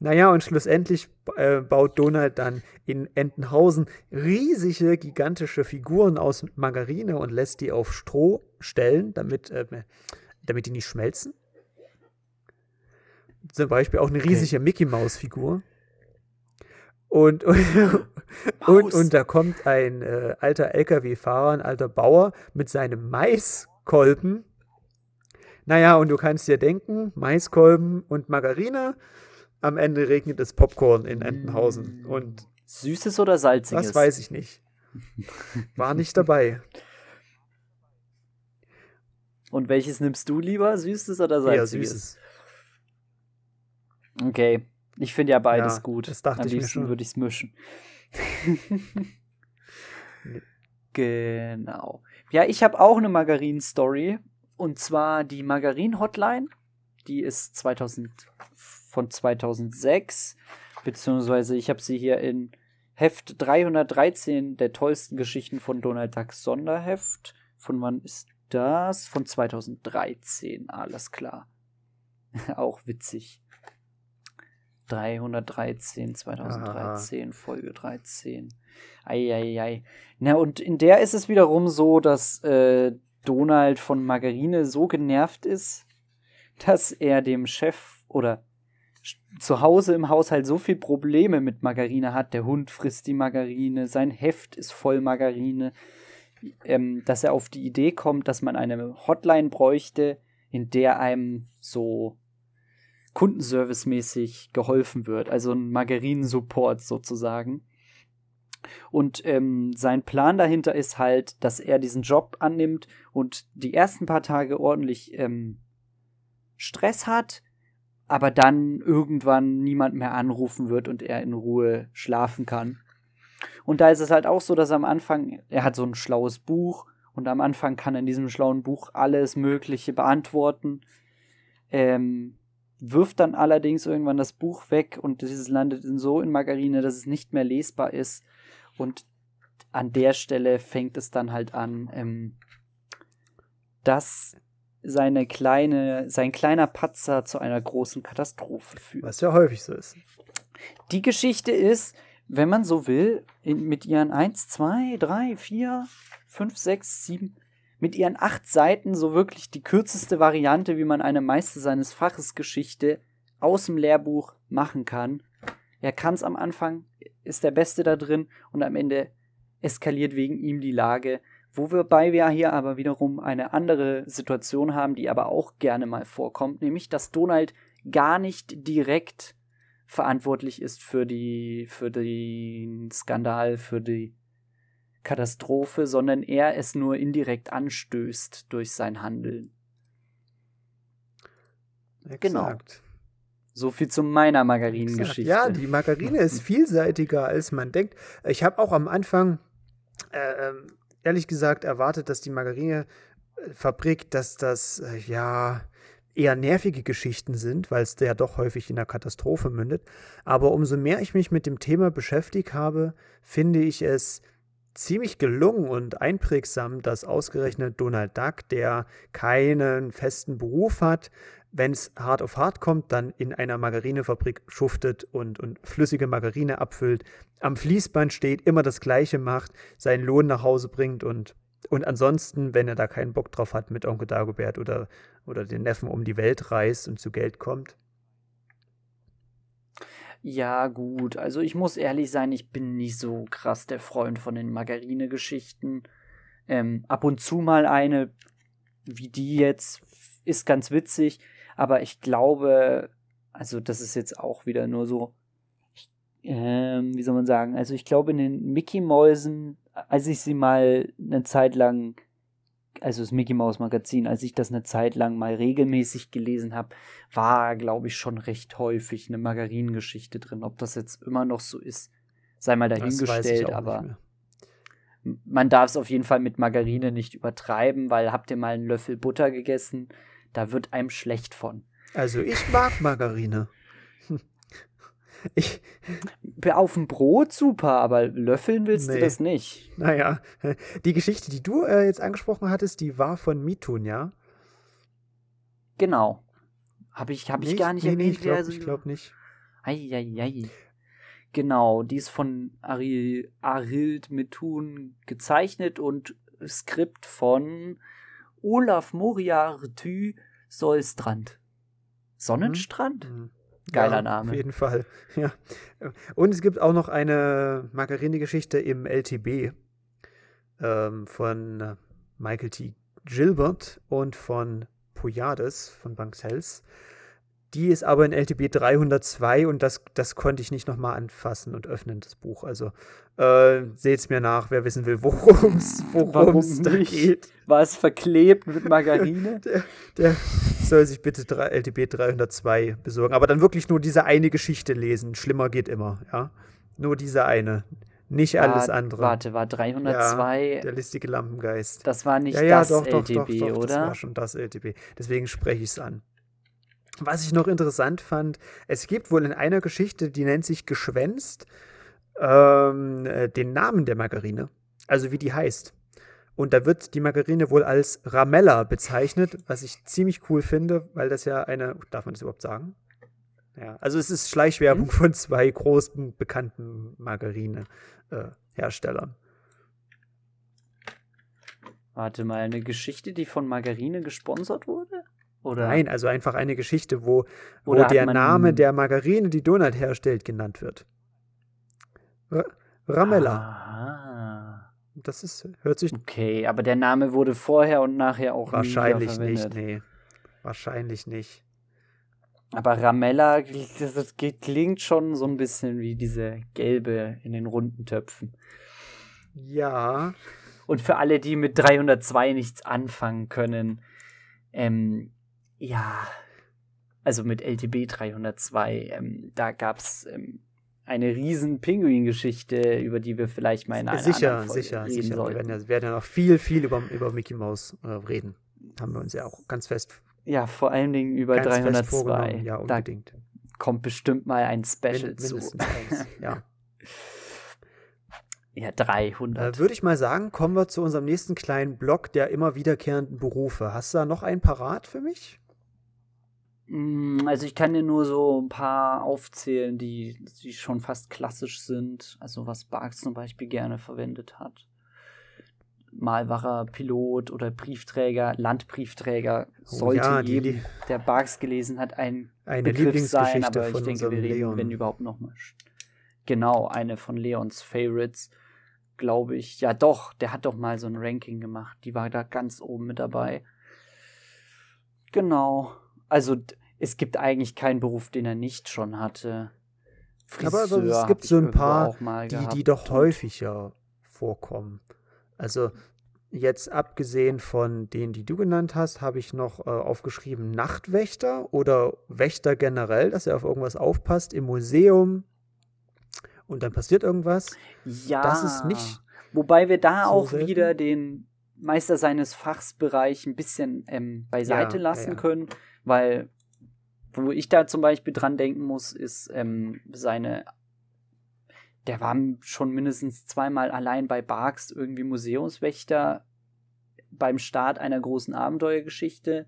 naja, und schlussendlich äh, baut Donald dann in Entenhausen riesige, gigantische Figuren aus Margarine und lässt die auf Stroh stellen, damit, äh, damit die nicht schmelzen. Zum Beispiel auch eine riesige okay. Mickey-Maus-Figur. Und, und, und, und, da kommt ein äh, alter LKW-Fahrer, ein alter Bauer mit seinem Maiskolben. Naja, und du kannst dir denken, Maiskolben und Margarine am Ende regnet es Popcorn in Entenhausen. Mm. Und Süßes oder salziges? Das weiß ich nicht. War nicht dabei. Und welches nimmst du lieber? Süßes oder salziges? Ja, süßes. Okay. Ich finde ja beides ja, gut. Das dachte Am ich liebsten mir schon. würde ich es mischen. genau. Ja, ich habe auch eine Margarin-Story. Und zwar die Margarin-Hotline. Die ist 2000 von 2006, beziehungsweise ich habe sie hier in Heft 313 der tollsten Geschichten von Donald Ducks Sonderheft. Von wann ist das? Von 2013, alles klar. Auch witzig. 313, 2013, Aha. Folge 13. Eieiei. Na, und in der ist es wiederum so, dass äh, Donald von Margarine so genervt ist, dass er dem Chef oder zu Hause im Haushalt so viel Probleme mit Margarine hat, der Hund frisst die Margarine, sein Heft ist voll Margarine, ähm, dass er auf die Idee kommt, dass man eine Hotline bräuchte, in der einem so kundenservicemäßig geholfen wird, also ein Margarinen-Support sozusagen. Und ähm, sein Plan dahinter ist halt, dass er diesen Job annimmt und die ersten paar Tage ordentlich ähm, Stress hat, aber dann irgendwann niemand mehr anrufen wird und er in Ruhe schlafen kann. Und da ist es halt auch so, dass am Anfang, er hat so ein schlaues Buch Und am Anfang kann er in diesem schlauen Buch alles Mögliche beantworten. Ähm, wirft dann allerdings irgendwann das Buch weg und dieses landet so in Margarine, dass es nicht mehr lesbar ist. Und an der Stelle fängt es dann halt an, ähm, dass seine kleine, sein kleiner Patzer zu einer großen Katastrophe führt. Was ja häufig so ist. Die Geschichte ist, wenn man so will, in, mit ihren 1, 2, 3, 4, 5, 6, 7, mit ihren acht Seiten so wirklich die kürzeste Variante, wie man eine Meister seines Faches Geschichte aus dem Lehrbuch machen kann. Er kann es am Anfang, ist der Beste da drin und am Ende eskaliert wegen ihm die Lage. Wobei wir hier aber wiederum eine andere Situation haben, die aber auch gerne mal vorkommt, nämlich dass Donald gar nicht direkt verantwortlich ist für die für den Skandal, für die Katastrophe, sondern er es nur indirekt anstößt durch sein Handeln. Exakt. Genau. So viel zu meiner Margarinengeschichte. Ja, die Margarine ist vielseitiger, als man denkt. Ich habe auch am Anfang, äh, ähm, ehrlich gesagt, erwartet, dass die Margarinefabrik, dass das, äh, ja, eher nervige Geschichten sind, weil es ja doch häufig in einer Katastrophe mündet. Aber umso mehr ich mich mit dem Thema beschäftigt habe, finde ich es ziemlich gelungen und einprägsam, dass ausgerechnet Donald Duck, der keinen festen Beruf hat, wenn es hart auf hart kommt, dann in einer Margarinefabrik schuftet und, und flüssige Margarine abfüllt, am Fließband steht, immer das Gleiche macht, seinen Lohn nach Hause bringt und, und ansonsten, wenn er da keinen Bock drauf hat, mit Onkel Dagobert oder, oder den Neffen um die Welt reist und zu Geld kommt. Ja, gut. Also ich muss ehrlich sein, ich bin nicht so krass der Freund von den Margarine-Geschichten. Ähm, ab und zu mal eine, wie die jetzt, ist ganz witzig. Aber ich glaube, also das ist jetzt auch wieder nur so, ähm, wie soll man sagen, also ich glaube in den Mickey-Mäusen, als ich sie mal eine Zeit lang also das Mickey Mouse Magazin, als ich das eine Zeit lang mal regelmäßig gelesen habe, war, glaube ich, schon recht häufig eine Margarinengeschichte drin. Ob das jetzt immer noch so ist, sei mal dahingestellt, aber man darf es auf jeden Fall mit Margarine nicht übertreiben, weil habt ihr mal einen Löffel Butter gegessen, da wird einem schlecht von. Also ich mag Margarine. Ich, Auf dem Brot super, aber löffeln willst nee. du das nicht. Naja, die Geschichte, die du äh, jetzt angesprochen hattest, die war von Mitun, ja? Genau. Habe ich, hab ich gar nicht nee, erwähnt. Nee, ich glaube also, glaub nicht. Eieiei. Genau, die ist von Ari, Arild Mitun gezeichnet und Skript von Olaf Moriarty Solstrand. Sonnenstrand? Mhm. Geiler ja, Name. Auf jeden Fall. Ja. Und es gibt auch noch eine Margarine-Geschichte im LTB ähm, von Michael T. Gilbert und von Poyades von Banks Hells. Die ist aber in LTB 302 und das, das konnte ich nicht nochmal anfassen und öffnen, das Buch. Also äh, seht es mir nach, wer wissen will, worum es da geht. War es verklebt mit Margarine? der, der, soll sich bitte LTB 302 besorgen. Aber dann wirklich nur diese eine Geschichte lesen. Schlimmer geht immer, ja. Nur diese eine. Nicht war, alles andere. Warte, war 302. Ja, der listige Lampengeist. Das war nicht ja, ja, das doch, LTB, doch, doch, doch, oder? Das war schon das LTB. Deswegen spreche ich es an. Was ich noch interessant fand, es gibt wohl in einer Geschichte, die nennt sich Geschwänzt, ähm, äh, den Namen der Margarine. Also wie die heißt. Und da wird die Margarine wohl als Ramella bezeichnet, was ich ziemlich cool finde, weil das ja eine, darf man das überhaupt sagen? Ja, also es ist Schleichwerbung hm? von zwei großen bekannten Margarine-Herstellern. Äh, Warte mal, eine Geschichte, die von Margarine gesponsert wurde? Oder? Nein, also einfach eine Geschichte, wo, wo der Name der Margarine, die Donald herstellt, genannt wird. R Ramella. Aha. Das ist, hört sich. Okay, aber der Name wurde vorher und nachher auch Wahrscheinlich nicht, nee. Wahrscheinlich nicht. Aber Ramella, das, das klingt schon so ein bisschen wie diese gelbe in den runden Töpfen. Ja. Und für alle, die mit 302 nichts anfangen können, ähm, ja, also mit LTB 302, ähm, da gab es ähm, eine riesen Pinguin-Geschichte, über die wir vielleicht mal in einer sicher, anderen Folge sicher, reden sicher. sollten. Wir werden ja, werden ja noch viel, viel über, über Mickey Mouse äh, reden. Haben wir uns ja auch ganz fest, Ja, vor allen Dingen über ganz fest 302. vorgenommen. Ja, da unbedingt. kommt bestimmt mal ein Special Min zu. eins. Ja. Ja, 300. Äh, Würde ich mal sagen, kommen wir zu unserem nächsten kleinen Block der immer wiederkehrenden Berufe. Hast du da noch einen parat für mich? Mm, Also ich kann dir nur so ein paar aufzählen, die, die schon fast klassisch sind. Also was Barks zum Beispiel gerne verwendet hat. Mal war er Pilot oder Briefträger, Landbriefträger. Oh Sollte ja, die jedem, der Barks gelesen hat, ein Eine Begriff sein, aber ich denke, wir reden, Leon. wenn überhaupt noch mal. Genau, eine von Leons Favorites, glaube ich. Ja, doch, der hat doch mal so ein Ranking gemacht. Die war da ganz oben mit dabei. Genau. Also, es gibt eigentlich keinen Beruf, den er nicht schon hatte. Aber also, es Friseur gibt so ein paar, die, die doch häufiger vorkommen. Also jetzt abgesehen von denen, die du genannt hast, habe ich noch äh, aufgeschrieben Nachtwächter oder Wächter generell, dass er auf irgendwas aufpasst im Museum und dann passiert irgendwas. Ja. Das ist nicht Wobei wir da so auch selten. wieder den Meister seines Fachs Bereich ein bisschen ähm, beiseite Ja, lassen ja. können, weil wo ich da zum Beispiel dran denken muss, ist ähm, seine. Der war schon mindestens zweimal allein bei Barks irgendwie Museumswächter beim Start einer großen Abenteuergeschichte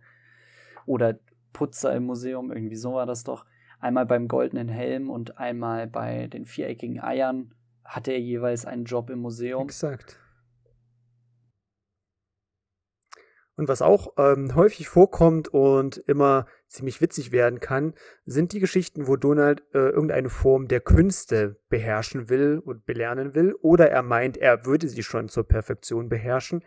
oder Putzer im Museum, irgendwie so war das doch. Einmal beim Goldenen Helm und einmal bei den viereckigen Eiern hatte er jeweils einen Job im Museum. Exakt. Und was auch ähm, häufig vorkommt und immer ziemlich witzig werden kann, sind die Geschichten, wo Donald äh, irgendeine Form der Künste beherrschen will und belernen will, oder er meint, er würde sie schon zur Perfektion beherrschen.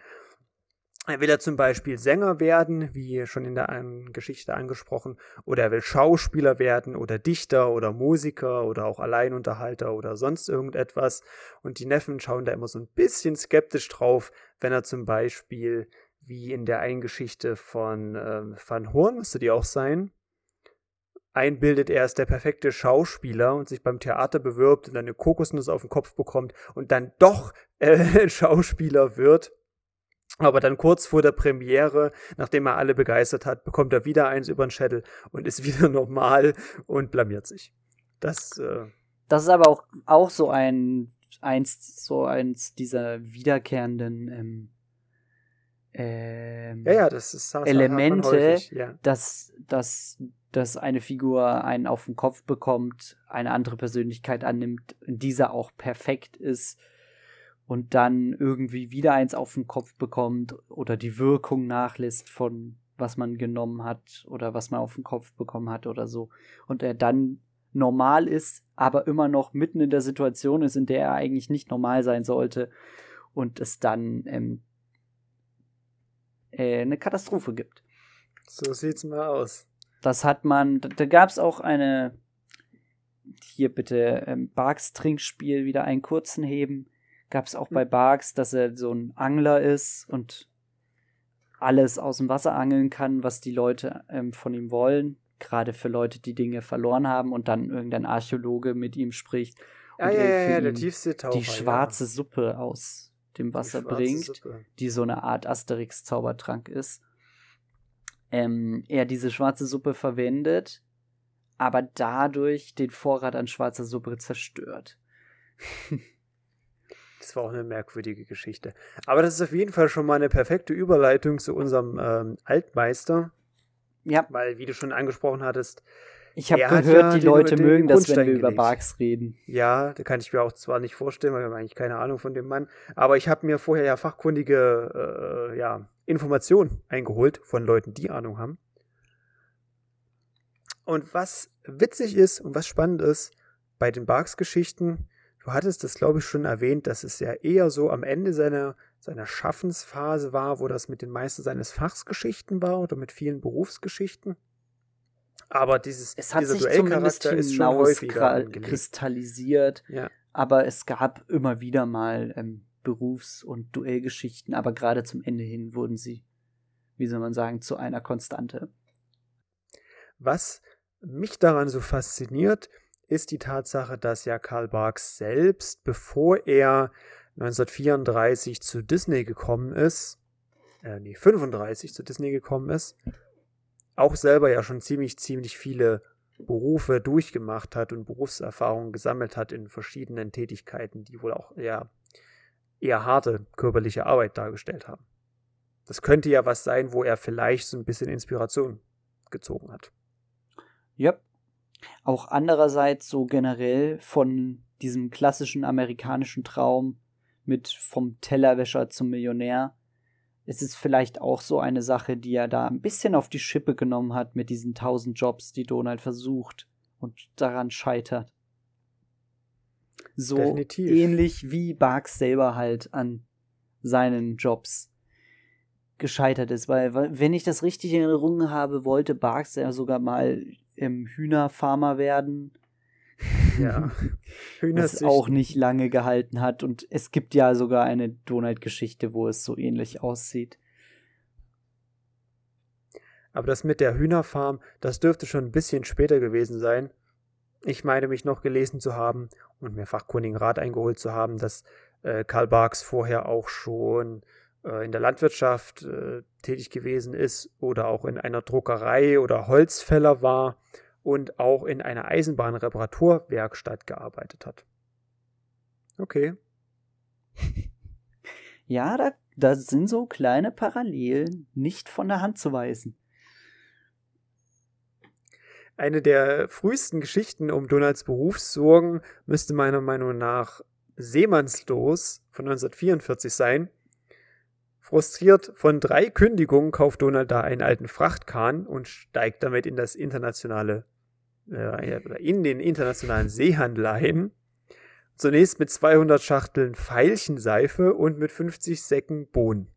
Er will er zum Beispiel Sänger werden, wie schon in der einen Geschichte angesprochen, oder er will Schauspieler werden oder Dichter oder Musiker oder auch Alleinunterhalter oder sonst irgendetwas. Und die Neffen schauen da immer so ein bisschen skeptisch drauf, wenn er zum Beispiel, wie in der einen Geschichte von ähm, Van Horn, müsste die auch sein, einbildet, er ist der perfekte Schauspieler und sich beim Theater bewirbt und eine Kokosnuss auf den Kopf bekommt und dann doch äh, Schauspieler wird. Aber dann kurz vor der Premiere, nachdem er alle begeistert hat, bekommt er wieder eins über den Schädel und ist wieder normal und blamiert sich. Das, äh, Das ist aber auch, auch so ein eins, so eins dieser wiederkehrenden ähm, ähm, ja, ja, das ist das Elemente, häufig, ja. dass, dass, dass eine Figur einen auf den Kopf bekommt, eine andere Persönlichkeit annimmt, dieser auch perfekt ist und dann irgendwie wieder eins auf den Kopf bekommt oder die Wirkung nachlässt von was man genommen hat oder was man auf den Kopf bekommen hat oder so und er dann normal ist, aber immer noch mitten in der Situation ist, in der er eigentlich nicht normal sein sollte und es dann ähm, äh, eine Katastrophe gibt. So sieht's mal aus. Das hat man, da, da gab es auch eine, hier bitte, ähm, Barks Trinkspiel, wieder einen kurzen Heben. Gab es auch bei Barks, dass er so ein Angler ist und alles aus dem Wasser angeln kann, was die Leute ähm, von ihm wollen. Gerade für Leute, die Dinge verloren haben und dann irgendein Archäologe mit ihm spricht und Ja, ja, er ja, ja, der tiefste Taucher. die schwarze Suppe aus dem Wasser bringt Suppe. die so eine Art Asterix-Zaubertrank ist, ähm, er diese schwarze Suppe verwendet, aber dadurch den Vorrat an schwarzer Suppe zerstört. Das war auch eine merkwürdige Geschichte. Aber das ist auf jeden Fall schon mal eine perfekte Überleitung zu unserem ähm, Altmeister, Ja, weil, wie du schon angesprochen hattest, ich habe gehört, ja die Leute den mögen das, wenn wir über. Barks reden. ja, da kann ich mir auch zwar nicht vorstellen, weil wir haben eigentlich keine Ahnung von dem Mann, aber ich habe mir vorher ja fachkundige äh, ja, Informationen eingeholt von Leuten, die Ahnung haben. Und was witzig ist und was spannend ist bei den Barks-Geschichten, du hattest das, glaube ich, schon erwähnt, dass es ja eher so am Ende seiner, seiner Schaffensphase war, wo das mit den meisten seines Fachs Geschichten war oder mit vielen Berufsgeschichten. Aber dieses, Es hat dieser sich zumindest ist schon häufiger angelegt. hinauskristallisiert, Ja. aber es gab immer wieder mal ähm, Berufs- und Duellgeschichten, aber gerade zum Ende hin wurden sie, wie soll man sagen, zu einer Konstante. Was mich daran so fasziniert, ist die Tatsache, dass ja Karl Barks selbst, bevor er 1934 zu Disney gekommen ist, äh, nee, 35 zu Disney gekommen ist, auch selber ja schon ziemlich, ziemlich viele Berufe durchgemacht hat und Berufserfahrungen gesammelt hat in verschiedenen Tätigkeiten, die wohl auch eher, eher harte körperliche Arbeit dargestellt haben. Das könnte ja was sein, wo er vielleicht so ein bisschen Inspiration gezogen hat. Ja. Auch andererseits so generell von diesem klassischen amerikanischen Traum mit vom Tellerwäscher zum Millionär. Es ist vielleicht auch so eine Sache, die er da ein bisschen auf die Schippe genommen hat mit diesen tausend Jobs, die Donald versucht und daran scheitert. So Definitiv. ähnlich wie Barks selber halt an seinen Jobs gescheitert ist, weil, wenn ich das richtig in Erinnerung habe, wollte Barks ja sogar mal im Hühnerfarmer werden. Ja. Was auch nicht lange gehalten hat. Und es gibt ja sogar eine Donald-Geschichte, wo es so ähnlich aussieht. Aber das mit der Hühnerfarm, das dürfte schon ein bisschen später gewesen sein. Ich meine mich noch gelesen zu haben und mir fachkundigen Rat eingeholt zu haben, dass äh, Karl Barks vorher auch schon äh, in der Landwirtschaft äh, tätig gewesen ist oder auch in einer Druckerei oder Holzfäller war und auch in einer Eisenbahnreparaturwerkstatt gearbeitet hat. Okay. Ja, da, da sind so kleine Parallelen nicht von der Hand zu weisen. Eine der frühesten Geschichten um Donalds Berufssorgen müsste meiner Meinung nach Seemannslos von 1944 sein. Frustriert von drei Kündigungen kauft Donald da einen alten Frachtkahn und steigt damit in das internationale, in den internationalen Seehandel. Zunächst mit 200 Schachteln Veilchenseife und mit 50 Säcken Bohnen.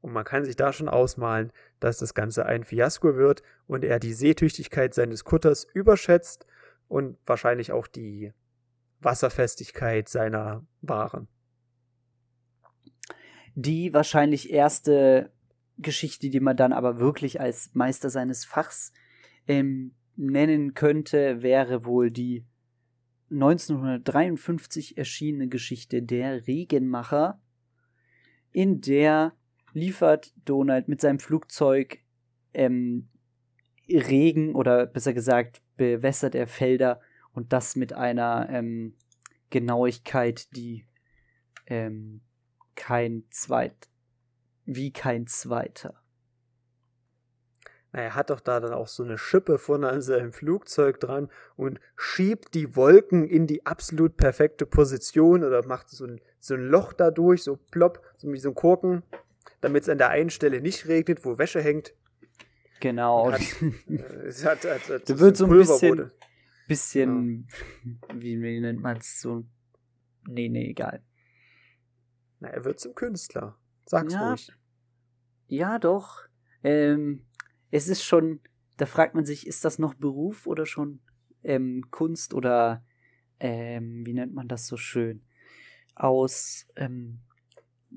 Und man kann sich da schon ausmalen, dass das Ganze ein Fiasko wird und er die Seetüchtigkeit seines Kutters überschätzt und wahrscheinlich auch die Wasserfestigkeit seiner Waren die wahrscheinlich erste Geschichte, die man dann aber wirklich als Meister seines Fachs ähm, nennen könnte, wäre wohl die 1953 erschienene Geschichte Der Regenmacher, in der liefert Donald mit seinem Flugzeug ähm, Regen oder besser gesagt bewässert er Felder und das mit einer ähm, Genauigkeit, die ähm, kein zweit, wie kein zweiter. Na, er hat doch da dann auch so eine Schippe vorne an seinem Flugzeug dran und schiebt die Wolken in die absolut perfekte Position oder macht so ein, so ein Loch dadurch, so plopp, so wie so ein Korken, damit es an der einen Stelle nicht regnet, wo Wäsche hängt. Genau. Hat, äh, es hat, hat, hat da wird so ein bisschen, bisschen ja. wie, wie nennt man es so? Nee, nee, egal. Na, er wird zum Künstler. Sag's ja, ruhig. Ja, doch. Ähm, es ist schon, da fragt man sich, ist das noch Beruf oder schon ähm, Kunst oder ähm, wie nennt man das so schön? Aus, ähm,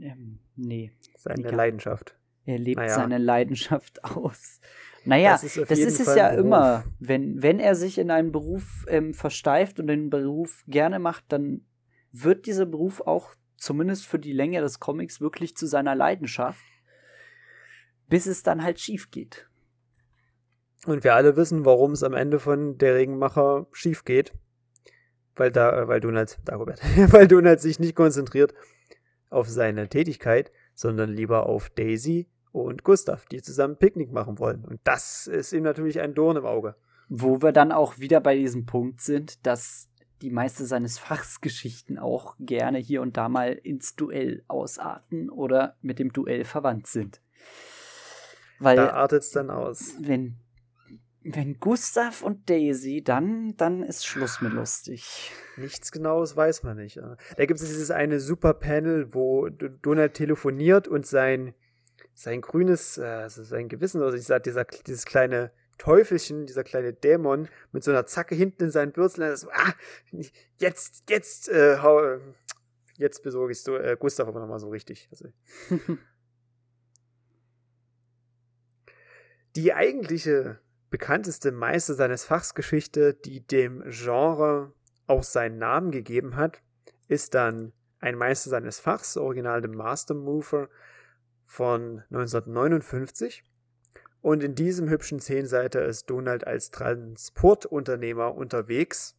ähm, nee. Seine egal. Leidenschaft. Er lebt naja. seine Leidenschaft aus. Naja, das ist, das ist es ja immer. Wenn, wenn er sich in einen Beruf ähm, versteift und den Beruf gerne macht, dann wird dieser Beruf auch zumindest für die Länge des Comics wirklich zu seiner Leidenschaft, bis es dann halt schief geht. Und wir alle wissen, warum es am Ende von der Regenmacher schief geht. Weil da, äh, weil Donald, Dagobert, weil Donald sich nicht konzentriert auf seine Tätigkeit, sondern lieber auf Daisy und Gustav, die zusammen Picknick machen wollen. Und das ist ihm natürlich ein Dorn im Auge. Wo wir dann auch wieder bei diesem Punkt sind, dass die meiste seines Fachs Geschichten auch gerne hier und da mal ins Duell ausarten oder mit dem Duell verwandt sind. Weil, da artet es dann aus. Wenn, wenn Gustav und Daisy, dann, dann ist Schluss mit lustig. Nichts Genaues weiß man nicht. Da gibt es dieses eine super Panel, wo Donald telefoniert und sein, sein grünes, also sein Gewissen, also ich sag, dieser, dieses kleine Teufelchen, dieser kleine Dämon, mit so einer Zacke hinten in seinen Bürzeln, so, ah, jetzt, jetzt, äh, hau, jetzt besorge ich so, äh, Gustav aber nochmal so richtig. Also. die eigentliche bekannteste Meister seines Fachs Geschichte, die dem Genre auch seinen Namen gegeben hat, ist dann ein Meister seines Fachs, original The Master Mover von 1959. Und in diesem hübschen Zehnseiter ist Donald als Transportunternehmer unterwegs.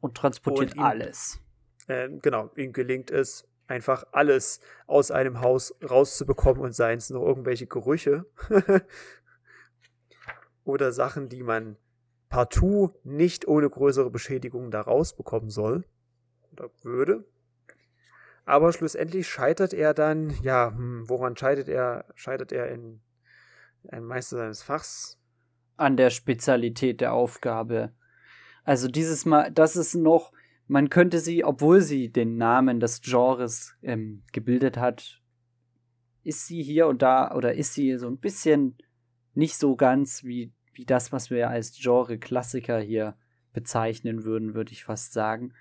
Und transportiert und ihm, alles. Äh, genau, ihm gelingt es, einfach alles aus einem Haus rauszubekommen und seien es nur irgendwelche Gerüche oder Sachen, die man partout nicht ohne größere Beschädigungen da rausbekommen soll oder würde. Aber schlussendlich scheitert er dann, ja, hm, woran scheitert er? Scheitert er in ein Meister seines Fachs? An der Spezialität der Aufgabe. Also dieses Mal, das ist noch, man könnte sie, obwohl sie den Namen des Genres ähm, gebildet hat, ist sie hier und da oder ist sie so ein bisschen nicht so ganz wie, wie das, was wir als Genre-Klassiker hier bezeichnen würden, würde ich fast sagen.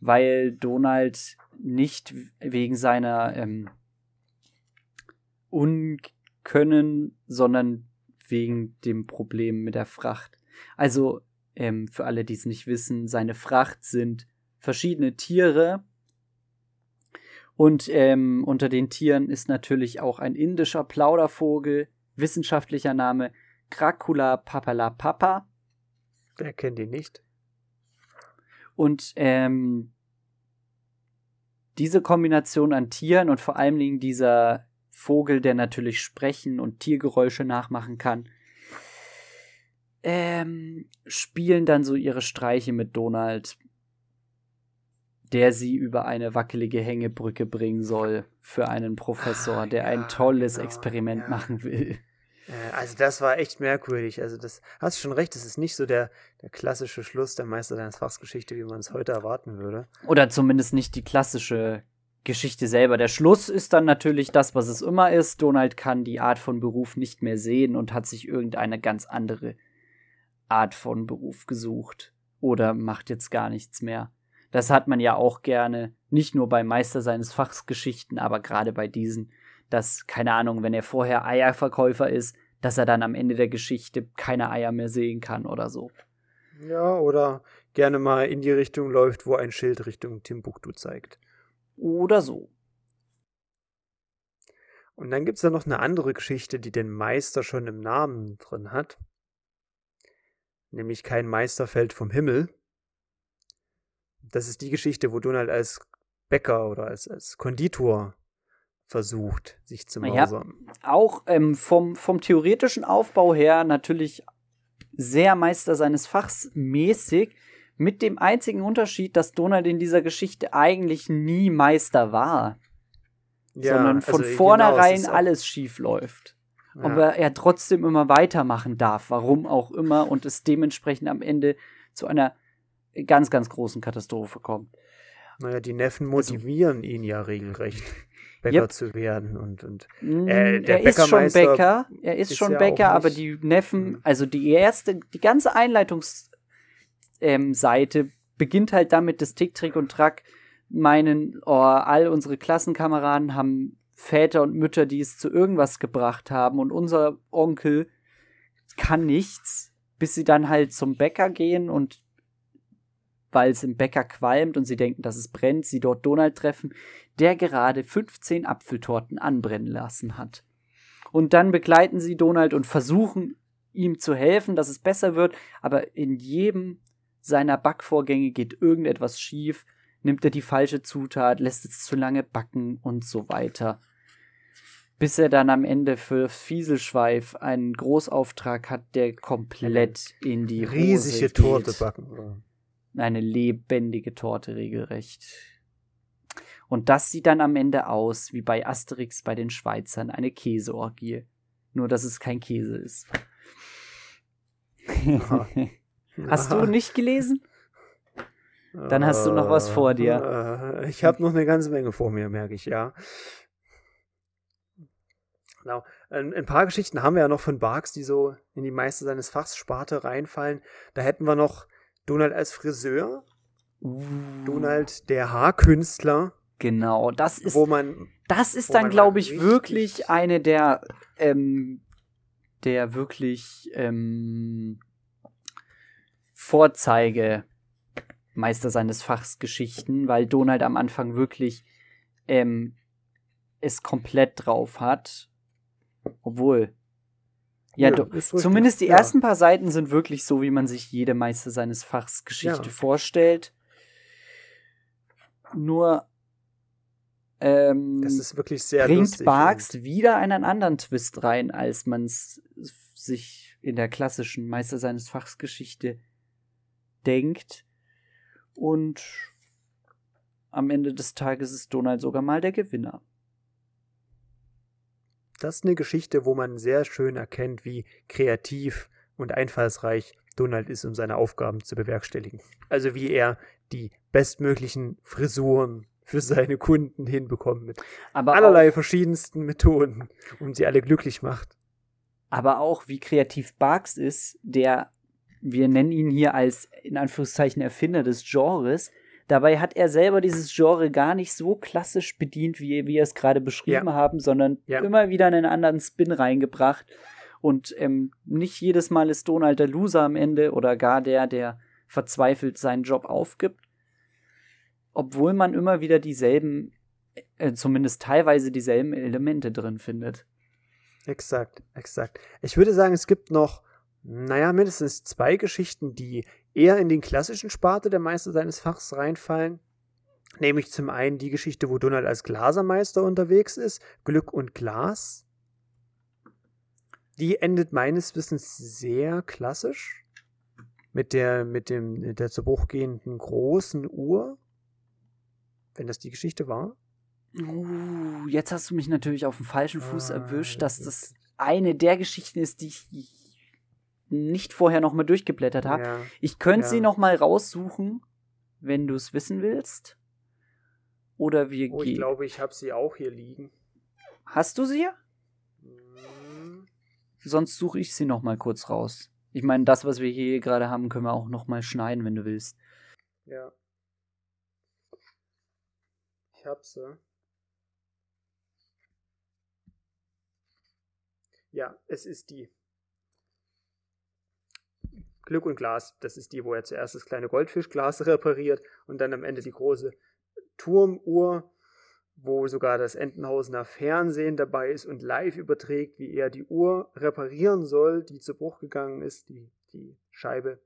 Weil Donald nicht wegen seiner ähm, Unkönnen, sondern wegen dem Problem mit der Fracht. Also, ähm, für alle, die es nicht wissen, seine Fracht sind verschiedene Tiere. Und ähm, unter den Tieren ist natürlich auch ein indischer Plaudervogel, wissenschaftlicher Name Cracula papalapapa. Wer kennt ihn nicht? Und ähm, diese Kombination an Tieren und vor allen Dingen dieser Vogel, der natürlich sprechen und Tiergeräusche nachmachen kann, ähm, spielen dann so ihre Streiche mit Donald, der sie über eine wackelige Hängebrücke bringen soll für einen Professor, der ja, ein tolles genau, Experiment ja. machen will. Äh, also das war echt merkwürdig. Also das hast du schon recht, das ist nicht so der, der klassische Schluss der Meister deines Fachs Geschichte, wie man es heute erwarten würde. Oder zumindest nicht die klassische Geschichte selber. Der Schluss ist dann natürlich das, was es immer ist. Donald kann die Art von Beruf nicht mehr sehen und hat sich irgendeine ganz andere Art von Beruf gesucht. Oder macht jetzt gar nichts mehr. Das hat man ja auch gerne, nicht nur bei Meister seines Fachs Geschichten, aber gerade bei diesen dass, keine Ahnung, wenn er vorher Eierverkäufer ist, dass er dann am Ende der Geschichte keine Eier mehr sehen kann oder so. Ja, oder gerne mal in die Richtung läuft, wo ein Schild Richtung Timbuktu zeigt. Oder so. Und dann gibt es da noch eine andere Geschichte, die den Meister schon im Namen drin hat. Nämlich kein Meister fällt vom Himmel. Das ist die Geschichte, wo Donald als Bäcker oder als, als Konditor versucht, sich zu mausern. Ja, auch ähm, vom, vom theoretischen Aufbau her natürlich sehr Meister seines Fachs mäßig, mit dem einzigen Unterschied, dass Donald in dieser Geschichte eigentlich nie Meister war. Ja, sondern von also vornherein genau, alles schief läuft. Ja. Aber er trotzdem immer weitermachen darf, warum auch immer, und es dementsprechend am Ende zu einer ganz, ganz großen Katastrophe kommt. Naja, die Neffen also motivieren also, ihn ja regelrecht. Bäcker yep. zu werden und, und äh, er ist schon Bäcker, er ist, ist schon ja Bäcker, aber die Neffen, mhm. also die erste, die ganze Einleitungsseite ähm, beginnt halt damit, dass Tick, Trick und Track meinen, oh, all unsere Klassenkameraden haben Väter und Mütter, die es zu irgendwas gebracht haben und unser Onkel kann nichts, bis sie dann halt zum Bäcker gehen und weil es im Bäcker qualmt und sie denken, dass es brennt, sie dort Donald treffen, der gerade 15 Apfeltorten anbrennen lassen hat. Und dann begleiten sie Donald und versuchen ihm zu helfen, dass es besser wird, aber in jedem seiner Backvorgänge geht irgendetwas schief, nimmt er die falsche Zutat, lässt es zu lange backen und so weiter. Bis er dann am Ende für Fieselschweif einen Großauftrag hat, der komplett in die riesige Hose Torte backen eine lebendige Torte regelrecht. Und das sieht dann am Ende aus wie bei Asterix bei den Schweizern eine Käseorgie. Nur dass es kein Käse ist. hast du nicht gelesen? Dann hast du noch was vor dir. Äh, ich habe noch eine ganze Menge vor mir, merke ich, ja. Genau. Ein, ein, paar Geschichten haben wir ja noch von Barks, die so in die meiste seines Fachs Sparte reinfallen. Da hätten wir noch Donald als Friseur. Uh. Donald der Haarkünstler. Genau, das ist, wo man, das ist dann, glaube ich, wirklich eine der ähm, der wirklich ähm, Vorzeige Meister seines Fachs Geschichten, weil Donald am Anfang wirklich ähm, es komplett drauf hat. Obwohl. Ja, ja zumindest die ja. ersten paar Seiten sind wirklich so, wie man sich jede Meister seines Fachs Geschichte ja. vorstellt. Nur ähm, das ist wirklich sehr bringt Barks wieder einen anderen Twist rein, als man es sich in der klassischen Meister seines Fachs Geschichte denkt. Und am Ende des Tages ist Donald sogar mal der Gewinner. Das ist eine Geschichte, wo man sehr schön erkennt, wie kreativ und einfallsreich Donald ist, um seine Aufgaben zu bewerkstelligen. Also wie er die bestmöglichen Frisuren für seine Kunden hinbekommt mit aber allerlei verschiedensten Methoden und sie alle glücklich macht. Aber auch wie kreativ Barks ist, der wir nennen ihn hier als in Anführungszeichen Erfinder des Genres. Dabei hat er selber dieses Genre gar nicht so klassisch bedient, wie wir es gerade beschrieben ja. haben, sondern ja. immer wieder einen anderen Spin reingebracht. Und ähm, nicht jedes Mal ist Donald der Loser am Ende oder gar der, der verzweifelt seinen Job aufgibt. Obwohl man immer wieder dieselben, äh, zumindest teilweise dieselben Elemente drin findet. Exakt, exakt. Ich würde sagen, es gibt noch naja, mindestens zwei Geschichten, die eher in den klassischen Sparte der Meister seines Fachs reinfallen. Nämlich zum einen die Geschichte, wo Donald als Glasermeister unterwegs ist, Glück und Glas. Die endet meines Wissens sehr klassisch. Mit der, mit dem, der zu Bruch gehenden großen Uhr. Wenn das die Geschichte war. Uh, jetzt hast du mich natürlich auf dem falschen Fuß ah, erwischt, dass das eine der Geschichten ist, die ich nicht vorher noch mal durchgeblättert habe. Ja. Ich könnte ja. sie noch mal raussuchen, wenn du es wissen willst. Oder wir oh, gehen. Ich glaube, ich habe sie auch hier liegen. Hast du sie? Hm. Sonst suche ich sie noch mal kurz raus. Ich meine, das, was wir hier gerade haben, können wir auch noch mal schneiden, wenn du willst. Ja. Ich hab sie. Ja, es ist die. Glück und Glas, das ist die, wo er zuerst das kleine Goldfischglas repariert und dann am Ende die große Turmuhr, wo sogar das Entenhausener Fernsehen dabei ist und live überträgt, wie er die Uhr reparieren soll, die zu Bruch gegangen ist, die, die Scheibe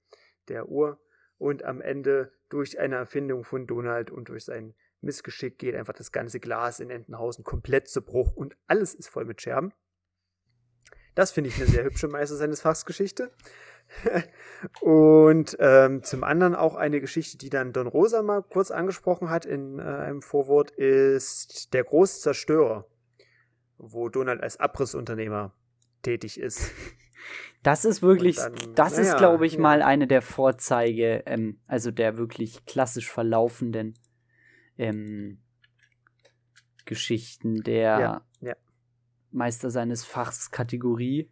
der Uhr. Und am Ende durch eine Erfindung von Donald und durch sein Missgeschick geht einfach das ganze Glas in Entenhausen komplett zu Bruch und alles ist voll mit Scherben. Das finde ich eine sehr hübsche Meister seines Fachs Geschichte. und ähm, zum anderen auch eine Geschichte, die dann Don Rosa mal kurz angesprochen hat in äh, einem Vorwort, ist Der Großzerstörer, wo Donald als Abrissunternehmer tätig ist. Das ist wirklich, dann, das naja, ist, glaube ich, ja. mal eine der Vorzeige, ähm, also der wirklich klassisch verlaufenden ähm, Geschichten der ja. Meister seines Fachs Kategorie.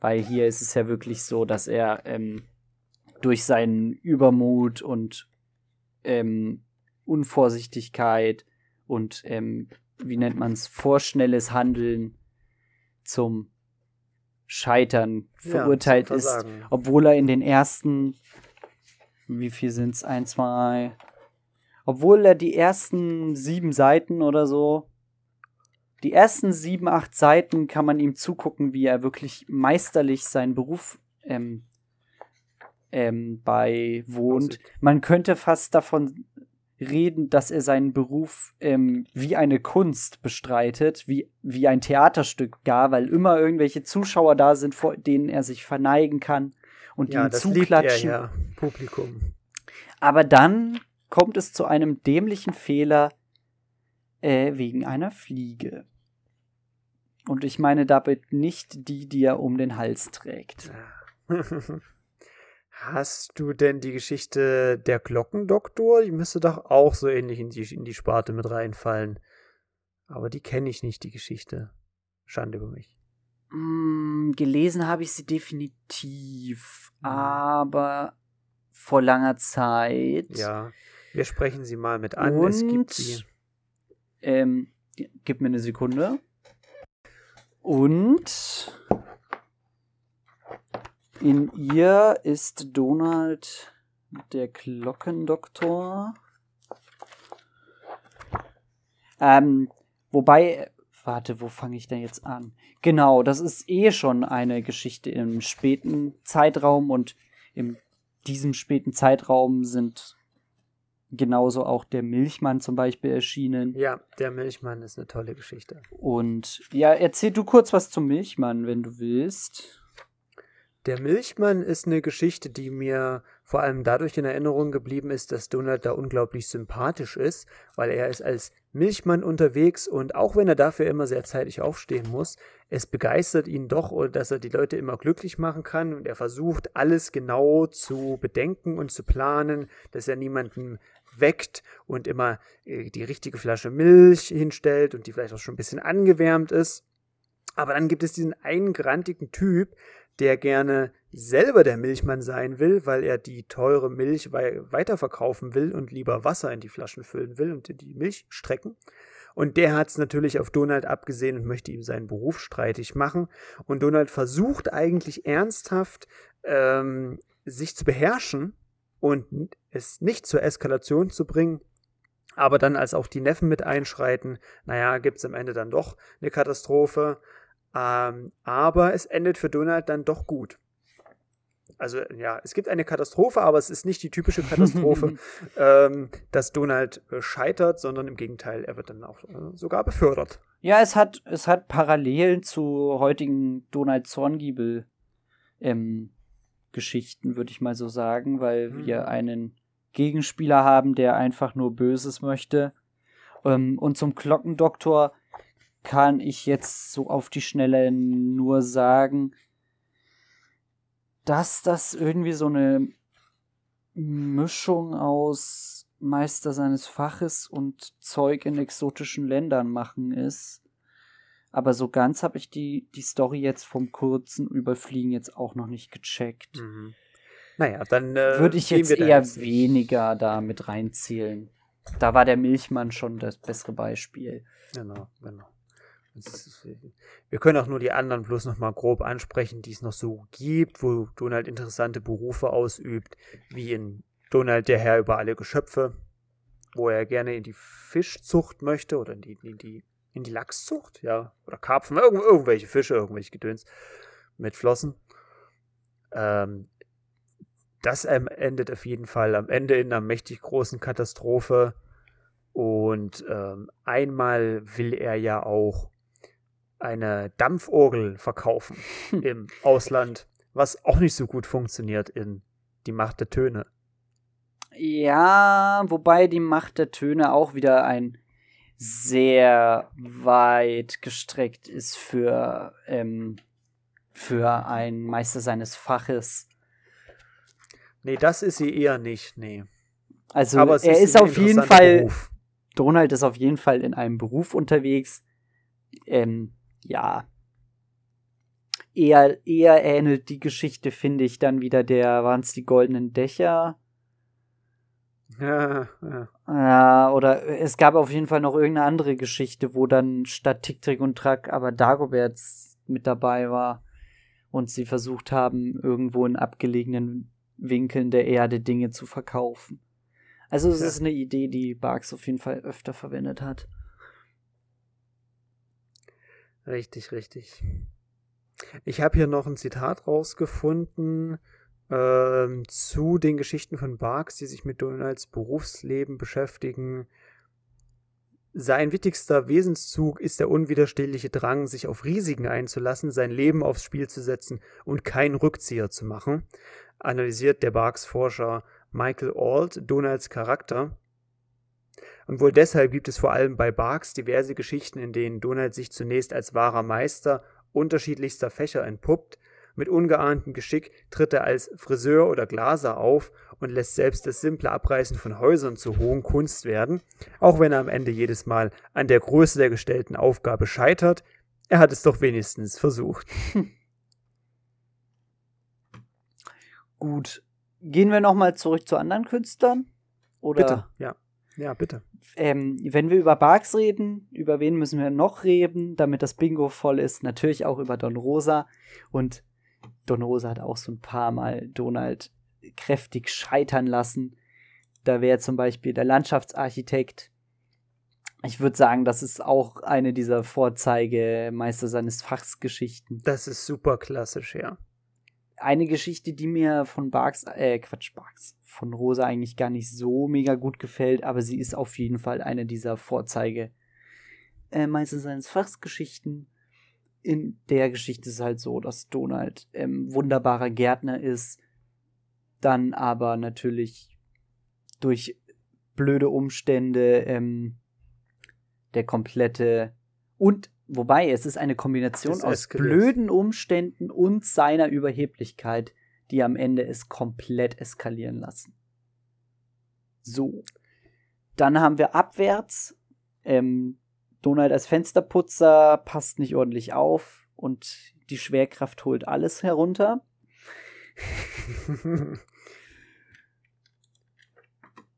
Weil hier ist es ja wirklich so, dass er ähm, durch seinen Übermut und ähm, Unvorsichtigkeit und ähm, wie nennt man es, vorschnelles Handeln zum Scheitern verurteilt ja, ist, obwohl er in den ersten, wie viel sind es, ein, zwei, obwohl er die ersten sieben Seiten oder so die ersten sieben, acht Seiten kann man ihm zugucken, wie er wirklich meisterlich seinen Beruf ähm, ähm, beiwohnt. Man könnte fast davon reden, dass er seinen Beruf ähm, wie eine Kunst bestreitet, wie, wie ein Theaterstück gar, weil immer irgendwelche Zuschauer da sind, vor denen er sich verneigen kann und ja, ihm zuklatschen. Er, ja, Publikum. Aber dann kommt es zu einem dämlichen Fehler, äh, wegen einer Fliege. Und ich meine damit nicht die, die er um den Hals trägt. Hast du denn die Geschichte der Glockendoktor? Die müsste doch auch so ähnlich in die, in die Sparte mit reinfallen. Aber die kenne ich nicht, die Geschichte. Schande über mich. Mm, gelesen habe ich sie definitiv, mhm. aber vor langer Zeit. Ja, wir sprechen sie mal mit an. Und es gibt sie. Ähm, gib mir eine Sekunde. Und In ihr ist Donald der Glockendoktor. Ähm, wobei, warte, wo fange ich denn jetzt an? Genau, das ist eh schon eine Geschichte im späten Zeitraum und in diesem späten Zeitraum sind genauso auch der Milchmann zum Beispiel erschienen. Ja, der Milchmann ist eine tolle Geschichte. Und ja, erzähl du kurz was zum Milchmann, wenn du willst. Der Milchmann ist eine Geschichte, die mir vor allem dadurch in Erinnerung geblieben ist, dass Donald da unglaublich sympathisch ist, weil er ist als Milchmann unterwegs und auch wenn er dafür immer sehr zeitig aufstehen muss, es begeistert ihn doch, dass er die Leute immer glücklich machen kann und er versucht alles genau zu bedenken und zu planen, dass er niemanden weckt und immer äh, die richtige Flasche Milch hinstellt und die vielleicht auch schon ein bisschen angewärmt ist. Aber dann gibt es diesen einen grantigen Typ, der gerne selber der Milchmann sein will, weil er die teure Milch weiterverkaufen will und lieber Wasser in die Flaschen füllen will und die Milch strecken. Und der hat es natürlich auf Donald abgesehen und möchte ihm seinen Beruf streitig machen. Und Donald versucht eigentlich ernsthaft, ähm, sich zu beherrschen und es nicht zur Eskalation zu bringen. Aber dann, als auch die Neffen mit einschreiten, naja, gibt es am Ende dann doch eine Katastrophe. Ähm, aber es endet für Donald dann doch gut. Also ja, es gibt eine Katastrophe, aber es ist nicht die typische Katastrophe, ähm, dass Donald äh, scheitert, sondern im Gegenteil, er wird dann auch äh, sogar befördert. Ja, es hat, es hat Parallelen zu heutigen Donald Zorngiebel ähm, Geschichten, würde ich mal so sagen, weil mhm. wir einen Gegenspieler haben, der einfach nur Böses möchte. Ähm, und zum Glockendoktor kann ich jetzt so auf die Schnelle nur sagen, dass das irgendwie so eine Mischung aus Meister seines Faches und Zeug in exotischen Ländern machen ist. Aber so ganz habe ich die, die Story jetzt vom kurzen Überfliegen jetzt auch noch nicht gecheckt. Mhm. Naja, dann äh, würde ich jetzt eher weniger da mit reinzählen. Da war der Milchmann schon das bessere Beispiel. Genau, genau. Wir können auch nur die anderen bloß noch mal grob ansprechen, die es noch so gibt, wo Donald interessante Berufe ausübt, wie in Donald der Herr über alle Geschöpfe, wo er gerne in die Fischzucht möchte oder in die, in die, in die Lachszucht, ja, oder Karpfen, irgendw irgendwelche Fische, irgendwelche Gedöns mit Flossen. Ähm, das endet auf jeden Fall am Ende in einer mächtig großen Katastrophe. Und ähm, einmal will er ja auch eine Dampforgel verkaufen im Ausland, was auch nicht so gut funktioniert in Die Macht der Töne. Ja, wobei die Macht der Töne auch wieder ein sehr weit gestreckt ist für, ähm, für einen Meister seines Faches. Nee, das ist sie eher nicht, nee. Also er ist, ist auf jeden Fall, Beruf. Donald ist auf jeden Fall in einem Beruf unterwegs, ähm, ja, eher, eher ähnelt die Geschichte, finde ich, dann wieder der, waren es die goldenen Dächer? Ja, ja. Ja, oder es gab auf jeden Fall noch irgendeine andere Geschichte, wo dann statt Tick, Trick und Track aber Dagobert mit dabei war und sie versucht haben, irgendwo in abgelegenen Winkeln der Erde Dinge zu verkaufen. Also es ja. ist eine Idee, die Barks auf jeden Fall öfter verwendet hat. Richtig, richtig. Ich habe hier noch ein Zitat rausgefunden äh, zu den Geschichten von Barks, die sich mit Donalds Berufsleben beschäftigen. Sein wichtigster Wesenszug ist der unwiderstehliche Drang, sich auf Risiken einzulassen, sein Leben aufs Spiel zu setzen und keinen Rückzieher zu machen, analysiert der Barks-Forscher Michael Ault Donalds Charakter und wohl deshalb gibt es vor allem bei Barks diverse Geschichten, in denen Donald sich zunächst als wahrer Meister unterschiedlichster Fächer entpuppt, mit ungeahntem Geschick tritt er als Friseur oder Glaser auf und lässt selbst das simple Abreißen von Häusern zur hohen Kunst werden, auch wenn er am Ende jedes Mal an der Größe der gestellten Aufgabe scheitert, er hat es doch wenigstens versucht. Gut. Gehen wir nochmal zurück zu anderen Künstlern? Oder? Bitte, ja. Ja, bitte. Ähm, wenn wir über Barks reden, über wen müssen wir noch reden, damit das Bingo voll ist? Natürlich auch über Don Rosa. Und Don Rosa hat auch so ein paar Mal Donald kräftig scheitern lassen. Da wäre zum Beispiel der Landschaftsarchitekt. Ich würde sagen, das ist auch eine dieser Vorzeigemeister seines Fachs Geschichten. Das ist super klassisch, ja. Eine Geschichte, die mir von Barks, äh, Quatsch, Barks, von Rosa eigentlich gar nicht so mega gut gefällt, aber sie ist auf jeden Fall eine dieser Vorzeige äh, Meister seines Fachs Geschichten. In der Geschichte ist es halt so, dass Donald ähm, wunderbarer Gärtner ist, dann aber natürlich durch blöde Umstände ähm, der komplette und wobei es ist eine Kombination aus blöden Umständen und seiner Überheblichkeit, die am Ende es komplett eskalieren lassen. So. Dann haben wir abwärts. Ähm, Donald als Fensterputzer passt nicht ordentlich auf und die Schwerkraft holt alles herunter.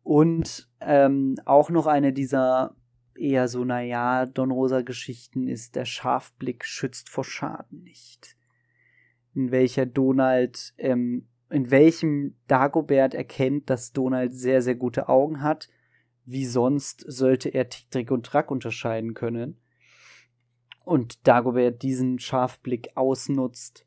und ähm, auch noch eine dieser eher so, naja, Don Rosa-Geschichten ist, der Scharfblick schützt vor Schaden nicht. In welcher Donald, ähm, in welchem Dagobert erkennt, dass Donald sehr, sehr gute Augen hat. Wie sonst sollte er Trick und Track unterscheiden können. Und Dagobert diesen Scharfblick ausnutzt,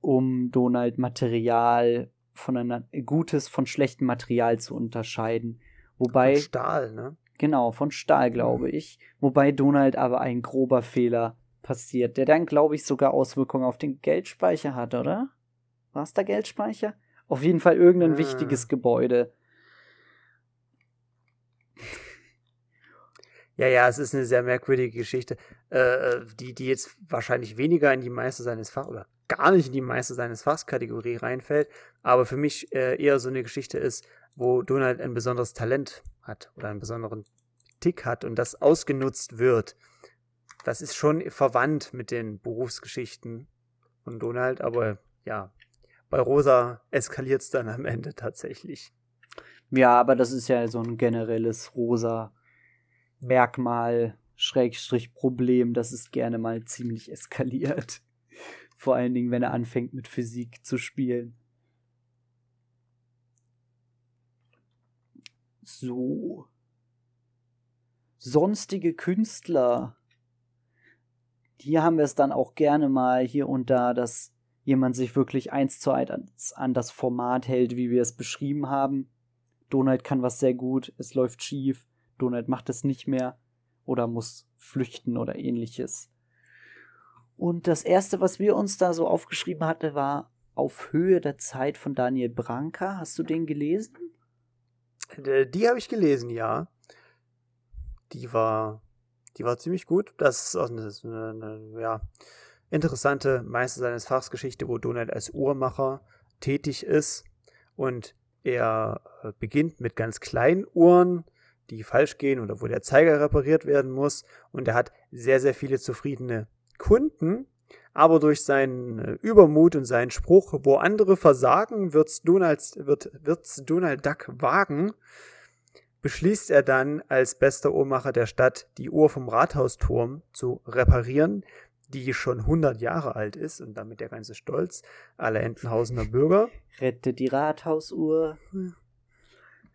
um Donald Material voneinander, gutes von schlechtem Material zu unterscheiden. Wobei. Von Stahl, ne? Genau, von Stahl, glaube mhm. ich. Wobei Donald aber ein grober Fehler passiert, der dann, glaube ich, sogar Auswirkungen auf den Geldspeicher hat, oder? War es der Geldspeicher? Auf jeden Fall irgendein ah. wichtiges Gebäude. Ja, ja, es ist eine sehr merkwürdige Geschichte, äh, äh, die, die jetzt wahrscheinlich weniger in die Meister seines Fachs oder gar nicht in die Meister seines Fachs Kategorie reinfällt, aber für mich äh, eher so eine Geschichte ist, wo Donald ein besonderes Talent hat oder einen besonderen Tick hat und das ausgenutzt wird. Das ist schon verwandt mit den Berufsgeschichten von Donald, aber ja, bei Rosa eskaliert es dann am Ende tatsächlich. Ja, aber das ist ja so ein generelles rosa Merkmal, Schrägstrich Problem, dass es gerne mal ziemlich eskaliert. Vor allen Dingen, wenn er anfängt mit Physik zu spielen. So. Sonstige Künstler. Hier haben wir es dann auch gerne mal hier und da, dass jemand sich wirklich eins zu eins an das Format hält, wie wir es beschrieben haben. Donald kann was sehr gut, es läuft schief, Donald macht es nicht mehr oder muss flüchten oder ähnliches. Und das erste, was wir uns da so aufgeschrieben hatten, war Auf Höhe der Zeit von Daniel Branca. Hast du den gelesen? Äh, die habe ich gelesen, ja. Die war, die war ziemlich gut. Das ist eine, eine, ja, interessante Meister seines Fachs Geschichte, wo Donald als Uhrmacher tätig ist und er äh, beginnt mit ganz kleinen Uhren, die falsch gehen oder wo der Zeiger repariert werden muss. Und er hat sehr, sehr viele zufriedene Kunden, aber durch seinen äh, Übermut und seinen Spruch, wo andere versagen, wird's Donald, wird, wird's Donald Duck wagen, beschließt er dann als bester Uhrmacher der Stadt, die Uhr vom Rathausturm zu reparieren, die schon 100 Jahre alt ist und damit der ganze Stolz aller Entenhausener Bürger. Rette die Rathausuhr.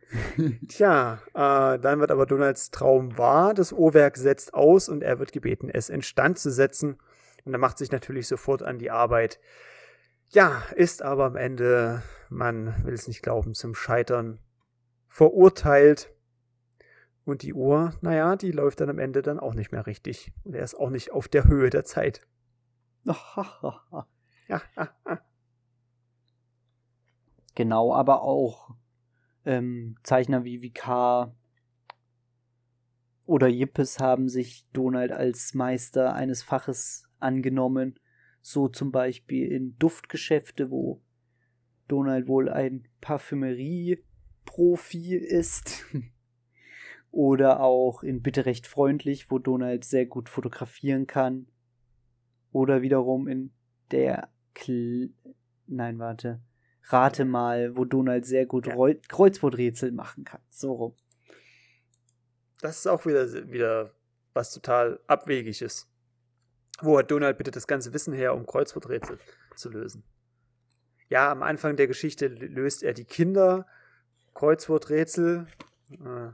Tja, äh, dann wird aber Donalds Traum wahr. Das Uhrwerk setzt aus und er wird gebeten, es instand zu setzen. Und er macht sich natürlich sofort an die Arbeit. Ja, ist aber am Ende, man will es nicht glauben, zum Scheitern verurteilt. Und die Uhr, naja, die läuft dann am Ende dann auch nicht mehr richtig. Und er ist auch nicht auf der Höhe der Zeit. genau, aber auch ähm, Zeichner wie VK oder Yippes haben sich Donald als Meister eines Faches angenommen. So zum Beispiel in Duftgeschäfte, wo Donald wohl ein Parfümerie-Profi ist. Oder auch in Bitte recht freundlich, wo Donald sehr gut fotografieren kann. Oder wiederum in der Kl Nein, warte. Rate mal, wo Donald sehr gut ja. Kreuzworträtsel machen kann. So rum. Das ist auch wieder, wieder was total abwegig ist. Wo hat Donald bitte das ganze Wissen her, um Kreuzworträtsel zu lösen? ja, am Anfang der Geschichte löst er die Kinder, Kreuzworträtsel, äh,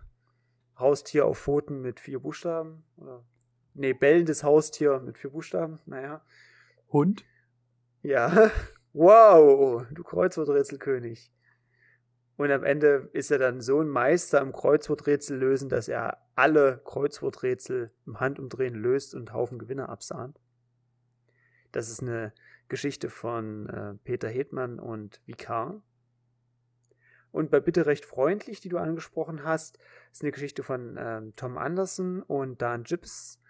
Haustier auf Pfoten mit vier Buchstaben. Oder, nee, bellendes Haustier mit vier Buchstaben, naja. Hund? Ja, wow, du Kreuzworträtselkönig. Und am Ende ist er dann so ein Meister im Kreuzworträtsel lösen, dass er alle Kreuzworträtsel im Handumdrehen löst und Haufen Gewinner absahnt. Das ist eine Geschichte von äh, Peter Hedmann und Vikar. Und bei Bitte recht freundlich, die du angesprochen hast, ist eine Geschichte von ähm, Tom Anderson und Dan Gibbs,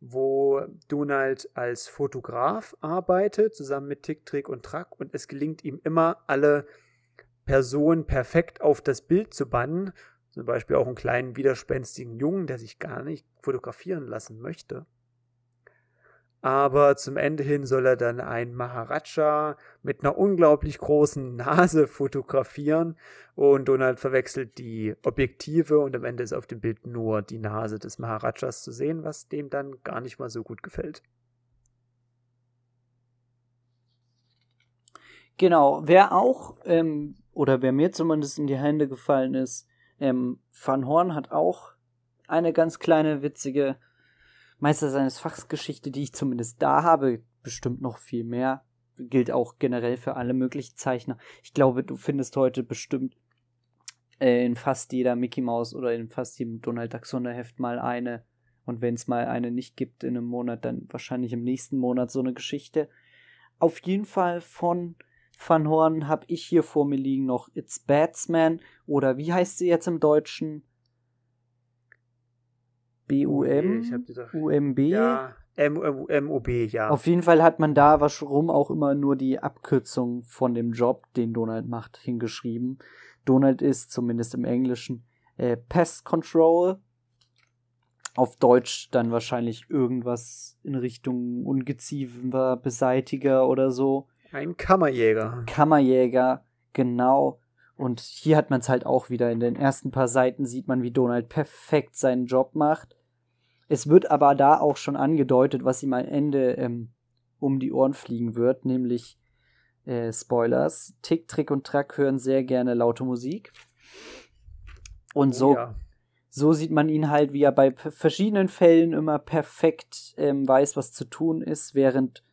wo Donald als Fotograf arbeitet, zusammen mit Tick, Trick und Track. Und es gelingt ihm immer, alle Person perfekt auf das Bild zu bannen. Zum Beispiel auch einen kleinen widerspenstigen Jungen, der sich gar nicht fotografieren lassen möchte. Aber zum Ende hin soll er dann einen Maharaja mit einer unglaublich großen Nase fotografieren und Donald verwechselt die Objektive und am Ende ist auf dem Bild nur die Nase des Maharajas zu sehen, was dem dann gar nicht mal so gut gefällt. Genau, wer auch ähm, oder wer mir zumindest in die Hände gefallen ist, ähm, Van Horn hat auch eine ganz kleine, witzige Meister seines Fachs Geschichte, die ich zumindest da habe, bestimmt noch viel mehr. Gilt auch generell für alle möglichen Zeichner. Ich glaube, du findest heute bestimmt äh, in fast jeder Mickey Mouse oder in fast jedem Donald Duck Sonderheft mal eine. Und wenn es mal eine nicht gibt in einem Monat, dann wahrscheinlich im nächsten Monat so eine Geschichte. Auf jeden Fall von Van Horn habe ich hier vor mir liegen noch It's Batsman oder wie heißt sie jetzt im Deutschen? B-U-M? U-M-B? Ja, M-O-B, ja. Auf jeden Fall hat man da warum auch immer nur die Abkürzung von dem Job, den Donald macht, hingeschrieben. Donald ist zumindest im Englischen äh, Pest Control. Auf Deutsch dann wahrscheinlich irgendwas in Richtung Ungeziefer, Beseitiger oder so. Ein Kammerjäger. Kammerjäger, genau. Und hier hat man es halt auch wieder. In den ersten paar Seiten sieht man, wie Donald perfekt seinen Job macht. Es wird aber da auch schon angedeutet, was ihm am Ende ähm, um die Ohren fliegen wird, nämlich äh, Spoilers. Tick, Trick und Track hören sehr gerne laute Musik. Und oh, so, ja. so sieht man ihn halt, wie er bei verschiedenen Fällen immer perfekt ähm, weiß, was zu tun ist, während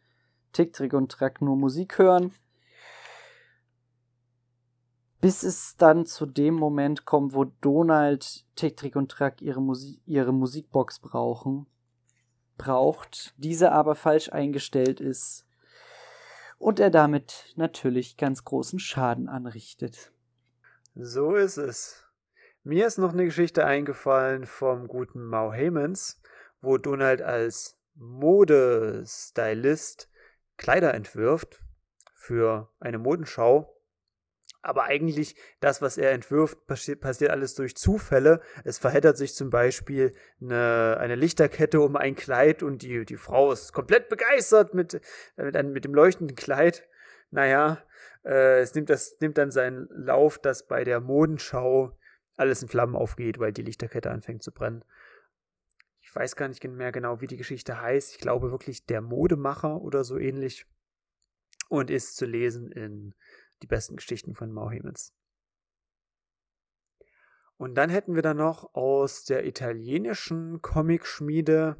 Tick, Trick und Track nur Musik hören. Bis es dann zu dem Moment kommt, wo Donald, Tick, Trick und Track ihre, Musik, ihre Musikbox brauchen, braucht, diese aber falsch eingestellt ist und er damit natürlich ganz großen Schaden anrichtet. So ist es. Mir ist noch eine Geschichte eingefallen vom guten Mau Heymans, wo Donald als Modestylist Kleider entwirft für eine Modenschau. Aber eigentlich das, was er entwirft, passiert, passiert alles durch Zufälle. Es verheddert sich zum Beispiel eine, eine Lichterkette um ein Kleid und die, die Frau ist komplett begeistert mit, mit, einem, mit dem leuchtenden Kleid. Naja, äh, es nimmt, das, nimmt dann seinen Lauf, dass bei der Modenschau alles in Flammen aufgeht, weil die Lichterkette anfängt zu brennen ich weiß gar nicht mehr genau, wie die Geschichte heißt. Ich glaube wirklich der Modemacher oder so ähnlich. Und ist zu lesen in die besten Geschichten von Mauhemens. Und dann hätten wir da noch aus der italienischen Comicschmiede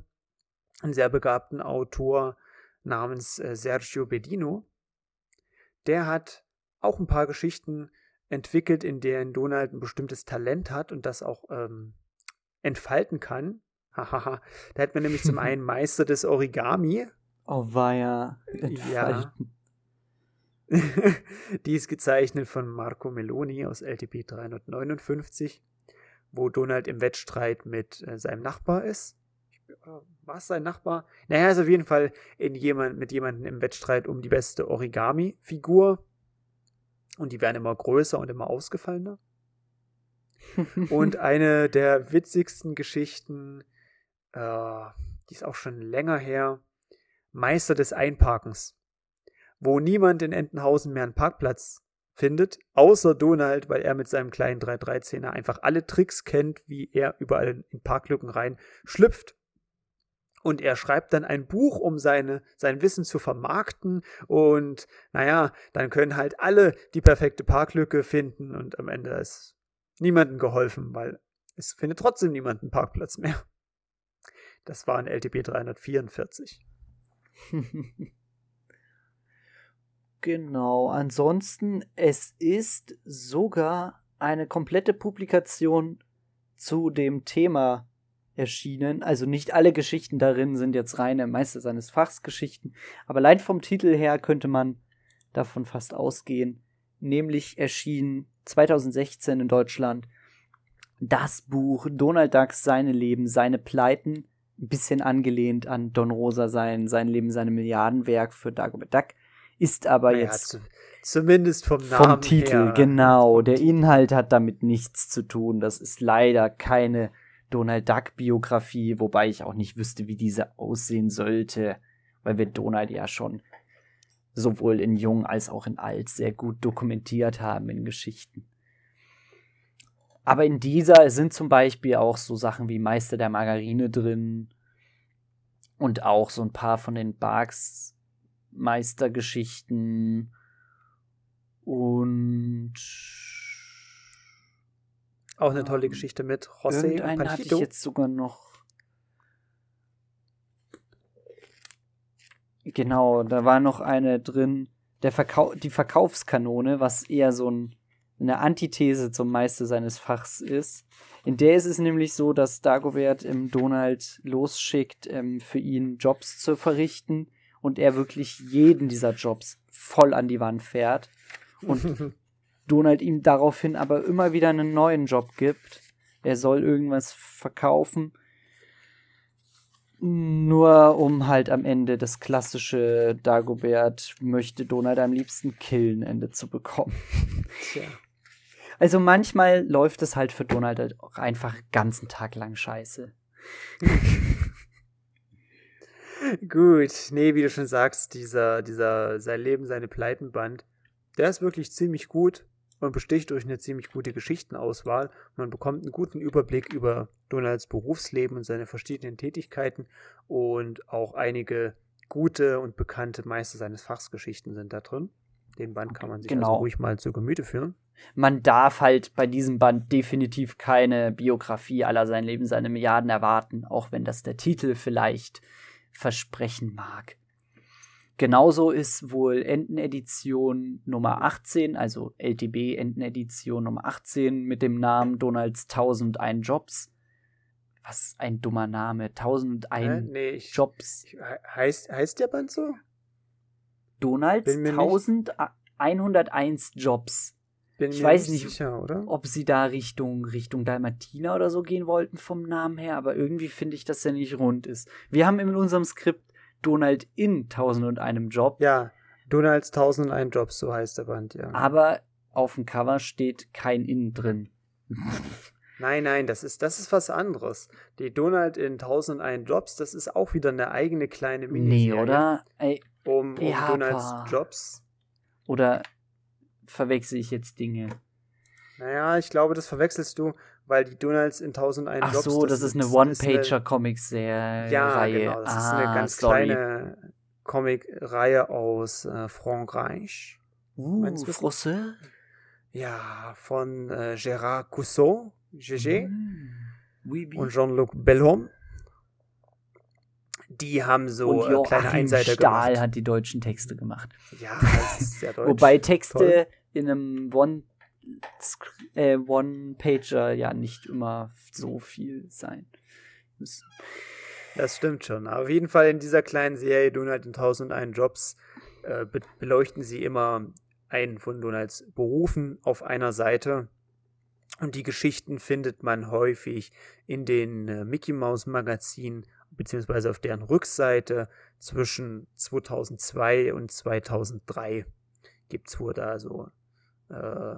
einen sehr begabten Autor namens äh, Sergio Bedino. Der hat auch ein paar Geschichten entwickelt, in denen Donald ein bestimmtes Talent hat und das auch ähm, entfalten kann. Hahaha. da hätten wir nämlich zum einen Meister des Origami. Oh, war ja. Ja. Die ist gezeichnet von Marco Meloni aus LTP 359, wo Donald im Wettstreit mit äh, seinem Nachbar ist. War es sein Nachbar? Naja, ist auf jeden Fall in jemand, mit jemandem im Wettstreit um die beste Origami-Figur. Und die werden immer größer und immer ausgefallener. und eine der witzigsten Geschichten äh, die ist auch schon länger her, Meister des Einparkens, wo niemand in Entenhausen mehr einen Parkplatz findet, außer Donald, weil er mit seinem kleinen 313er einfach alle Tricks kennt, wie er überall in Parklücken rein schlüpft. Und er schreibt dann ein Buch, um seine, sein Wissen zu vermarkten. Und naja, dann können halt alle die perfekte Parklücke finden. Und am Ende ist niemandem geholfen, weil es findet trotzdem niemand einen Parkplatz mehr. Das war ein LTP 344. genau. Ansonsten, es ist sogar eine komplette Publikation zu dem Thema erschienen. Also nicht alle Geschichten darin sind jetzt reine Meister seines Fachs Geschichten, aber allein vom Titel her könnte man davon fast ausgehen. Nämlich erschien 2016 in Deutschland das Buch Donald Ducks Seine Leben, seine Pleiten, ein bisschen angelehnt an Don Rosa sein, sein Leben, seine Milliardenwerk für Dagobert Duck, ist aber naja, jetzt zu, zumindest vom Namen vom Titel, her. genau. Der Inhalt hat damit nichts zu tun. Das ist leider keine Donald Duck Biografie, wobei ich auch nicht wüsste, wie diese aussehen sollte, weil wir Donald ja schon sowohl in Jung als auch in Alt sehr gut dokumentiert haben in Geschichten. Aber in dieser sind zum Beispiel auch so Sachen wie Meister der Margarine drin und auch so ein paar von den Barks Meistergeschichten und auch eine tolle Geschichte mit José und hatte ich jetzt sogar noch. Genau, da war noch eine drin, der Verkau die Verkaufskanone, was eher so ein, eine Antithese zum Meister seines Fachs ist. In der ist es nämlich so, dass Dagobert im Donald losschickt, ähm, für ihn Jobs zu verrichten und er wirklich jeden dieser Jobs voll an die Wand fährt. Und Donald ihm daraufhin aber immer wieder einen neuen Job gibt. Er soll irgendwas verkaufen. Nur um halt am Ende das klassische Dagobert möchte Donald am liebsten killen Ende zu bekommen. Tja. Also manchmal läuft es halt für Donald halt auch einfach ganzen Tag lang scheiße. Gut, nee, wie du schon sagst, dieser, dieser sein Leben, seine Pleitenband, der ist wirklich ziemlich gut und besticht durch eine ziemlich gute Geschichtenauswahl. Man bekommt einen guten Überblick über Donalds Berufsleben und seine verschiedenen Tätigkeiten und auch einige gute und bekannte Meister seines Fachs Geschichten sind da drin. Den Band kann man sich also genau. also ruhig mal zu Gemüte führen. Man darf halt bei diesem Band definitiv keine Biografie aller sein Leben, seine Milliarden erwarten, auch wenn das der Titel vielleicht versprechen mag. Genauso ist wohl Entenedition Nummer 18, also LTB Entenedition Nummer 18 mit dem Namen Donalds 1001 Jobs. Was ein dummer Name. 1001 äh, nee, ich, Jobs. Ich, heißt, heißt der Band so? Donalds 1101 Jobs. Bin ich weiß nicht, sicher, ob sie da Richtung, Richtung Dalmatina oder so gehen wollten vom Namen her, aber irgendwie finde ich, dass der nicht rund ist. Wir haben in unserem Skript Donald in 1001 Job. Ja, Donalds 1001 Jobs, so heißt der Band, ja. Aber auf dem Cover steht kein In drin. Nein, nein, das ist, das ist was anderes. Die Donald in 1001 Jobs, das ist auch wieder eine eigene kleine Miniserie. Nee, oder? Ey, um, um Donalds Jobs. Oder verwechsel ich jetzt Dinge? Naja, ich glaube, das verwechselst du, weil die Donalds in 1001 Ach Jobs. Ach so, das, das, ist eine One-Pager-Comics-Serie. Ja, genau. Das ah, ist eine ah, ganz sorry. kleine Comic-Reihe aus äh, Frankreich. Uh, Français? Ja, von äh, Gérard Cousseau, GG. Mm. Oui, oui. Und Jean-Luc Bellhomme. Die haben so und äh, kleine Einseiter Stahl gemacht. hat die deutschen Texte gemacht. Ja, das ist sehr deutsch. Wobei Texte Toll. in einem One äh, One-Pager ja nicht immer so viel sein müssen. Das stimmt schon. Auf jeden Fall in dieser kleinen Serie Donald in 1001 Jobs äh, be beleuchten sie immer einen von Donalds Berufen auf einer Seite. Und die Geschichten findet man häufig in den äh, Mickey Mouse Magazinen beziehungsweise auf deren Rückseite zwischen 2002 und 2003 gibt es wohl da so äh,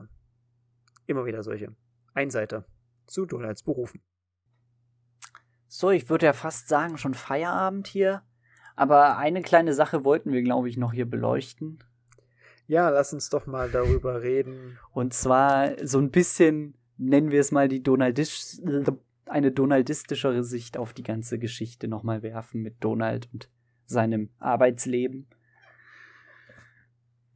immer wieder solche Einseiter zu Donalds Berufen. So, ich würde ja fast sagen, schon Feierabend hier. Aber eine kleine Sache wollten wir, glaube ich, noch hier beleuchten. Ja, lass uns doch mal darüber reden. Und zwar so ein bisschen, nennen wir es mal die Donaldisch, eine donaldistischere Sicht auf die ganze Geschichte nochmal werfen mit Donald und seinem Arbeitsleben.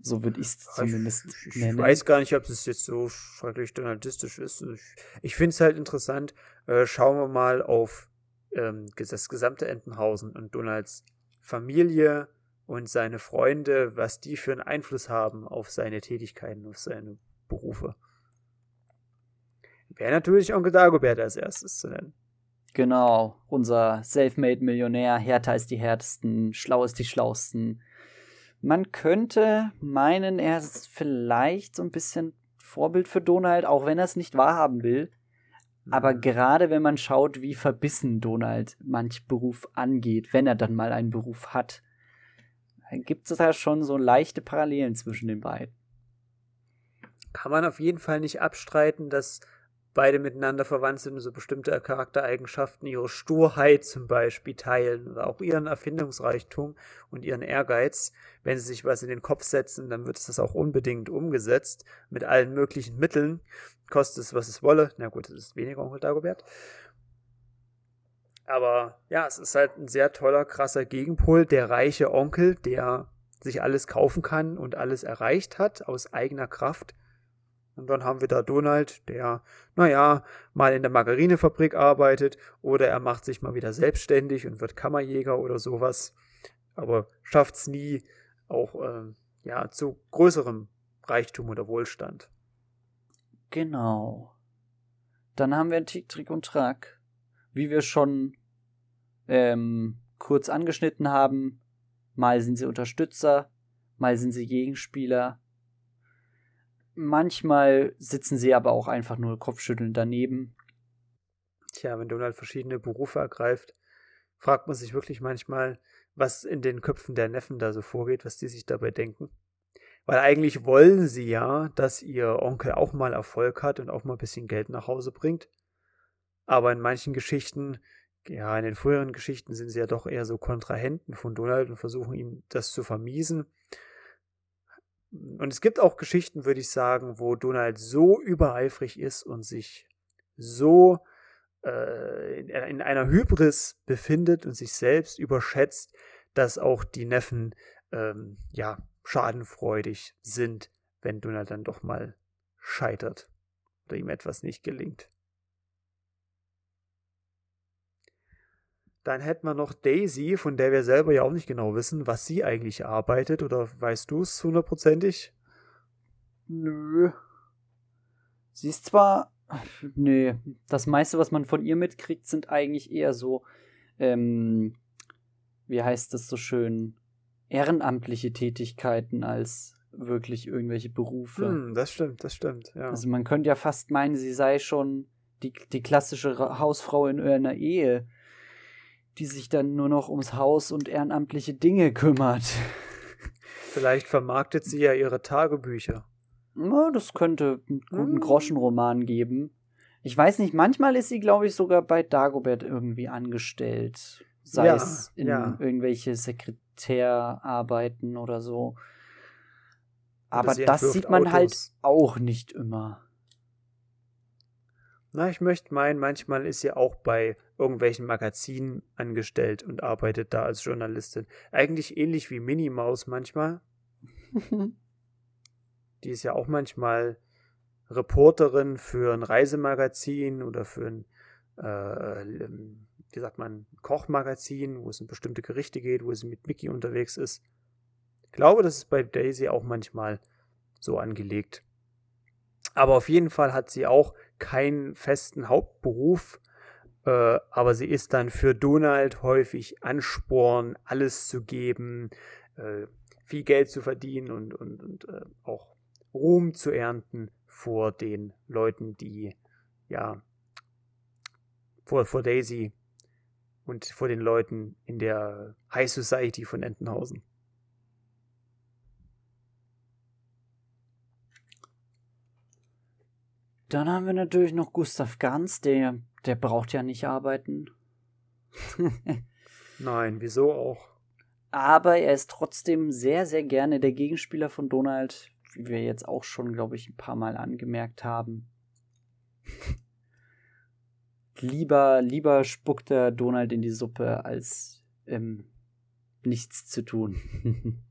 So würde ich es zumindest ich, ich, ich weiß gar nicht, ob es jetzt so schrecklich donaldistisch ist. Ich, ich finde es halt interessant. Äh, schauen wir mal auf ähm, das gesamte Entenhausen und Donalds Familie und seine Freunde, was die für einen Einfluss haben auf seine Tätigkeiten, auf seine Berufe. Wäre natürlich Onkel Dagobert als erstes zu nennen. Genau, unser Selfmade-Millionär, härter als die härtesten, schlau als die schlausten. Man könnte meinen, er ist vielleicht so ein bisschen Vorbild für Donald, auch wenn er es nicht wahrhaben will. Aber mhm. gerade wenn man schaut, wie verbissen Donald manch Beruf angeht, wenn er dann mal einen Beruf hat, gibt es da schon so leichte Parallelen zwischen den beiden. Kann man auf jeden Fall nicht abstreiten, dass beide miteinander verwandt sind so bestimmte Charaktereigenschaften, ihre Sturheit zum Beispiel teilen auch ihren Erfindungsreichtum und ihren Ehrgeiz. Wenn sie sich was in den Kopf setzen, dann wird es das auch unbedingt umgesetzt mit allen möglichen Mitteln, kostet es, was es wolle. Na gut, das ist weniger Onkel Dagobert. Aber ja, es ist halt ein sehr toller, krasser Gegenpol, der reiche Onkel, der sich alles kaufen kann und alles erreicht hat aus eigener Kraft und dann haben wir da Donald, der, naja, mal in der Margarinefabrik arbeitet oder er macht sich mal wieder selbstständig und wird Kammerjäger oder sowas. Aber schafft es nie auch äh, ja, zu größerem Reichtum oder Wohlstand. Genau. Dann haben wir Tick, Trick und Track. Wie wir schon ähm, kurz angeschnitten haben, mal sind sie Unterstützer, mal sind sie Gegenspieler, Manchmal sitzen sie aber auch einfach nur kopfschüttelnd daneben. Tja, wenn Donald verschiedene Berufe ergreift, fragt man sich wirklich manchmal, was in den Köpfen der Neffen da so vorgeht, was die sich dabei denken. Weil eigentlich wollen sie ja, dass ihr Onkel auch mal Erfolg hat und auch mal ein bisschen Geld nach Hause bringt. Aber in manchen Geschichten, ja, in den früheren Geschichten sind sie ja doch eher so Kontrahenten von Donald und versuchen ihm das zu vermiesen. Und es gibt auch Geschichten, würde ich sagen, wo Donald so übereifrig ist und sich so äh, in, in einer Hybris befindet und sich selbst überschätzt, dass auch die Neffen ähm, ja schadenfreudig sind, wenn Donald dann doch mal scheitert oder ihm etwas nicht gelingt. Dann hätten wir noch Daisy, von der wir selber ja auch nicht genau wissen, was sie eigentlich arbeitet. Oder weißt du es hundertprozentig? Nö. Sie ist zwar. Nö. Das meiste, was man von ihr mitkriegt, sind eigentlich eher so. Ähm, wie heißt das so schön? Ehrenamtliche Tätigkeiten als wirklich irgendwelche Berufe. Hm, das stimmt, das stimmt, ja. Also man könnte ja fast meinen, sie sei schon die, die klassische Hausfrau in einer Ehe die sich dann nur noch ums Haus und ehrenamtliche Dinge kümmert. Vielleicht vermarktet sie ja ihre Tagebücher. Ja, das könnte einen guten hm. Groschenroman geben. Ich weiß nicht, manchmal ist sie, glaube ich, sogar bei Dagobert irgendwie angestellt. Sei ja, es in ja. irgendwelche Sekretärarbeiten oder so. Aber das sieht man halt Autos. halt auch nicht immer. Na, ich möchte meinen, manchmal ist sie auch bei irgendwelchen Magazinen angestellt und arbeitet da als Journalistin. Eigentlich ähnlich wie Minnie Maus manchmal. Die ist ja auch manchmal Reporterin für ein Reisemagazin oder für ein, äh, ähm, wie sagt man, Kochmagazin, wo es um bestimmte Gerichte geht, wo sie mit Mickey unterwegs ist. Ich glaube, das ist bei Daisy auch manchmal so angelegt. Aber auf jeden Fall hat sie auch keinen festen Hauptberuf, äh, aber sie ist dann für Donald häufig Ansporn, alles zu geben, äh, viel Geld zu verdienen und, und, und äh, auch Ruhm zu ernten vor den Leuten, die, ja, vor, vor Daisy und vor den Leuten in der High Society von Entenhausen. Dann haben wir natürlich noch Gustav Ganz, der, der braucht ja nicht arbeiten. Nein, wieso auch? Aber er ist trotzdem sehr, sehr gerne der Gegenspieler von Donald, wie wir jetzt auch schon, glaube ich, ein paar Mal angemerkt haben. lieber, lieber spuckt der Donald in die Suppe, als ähm, nichts zu tun.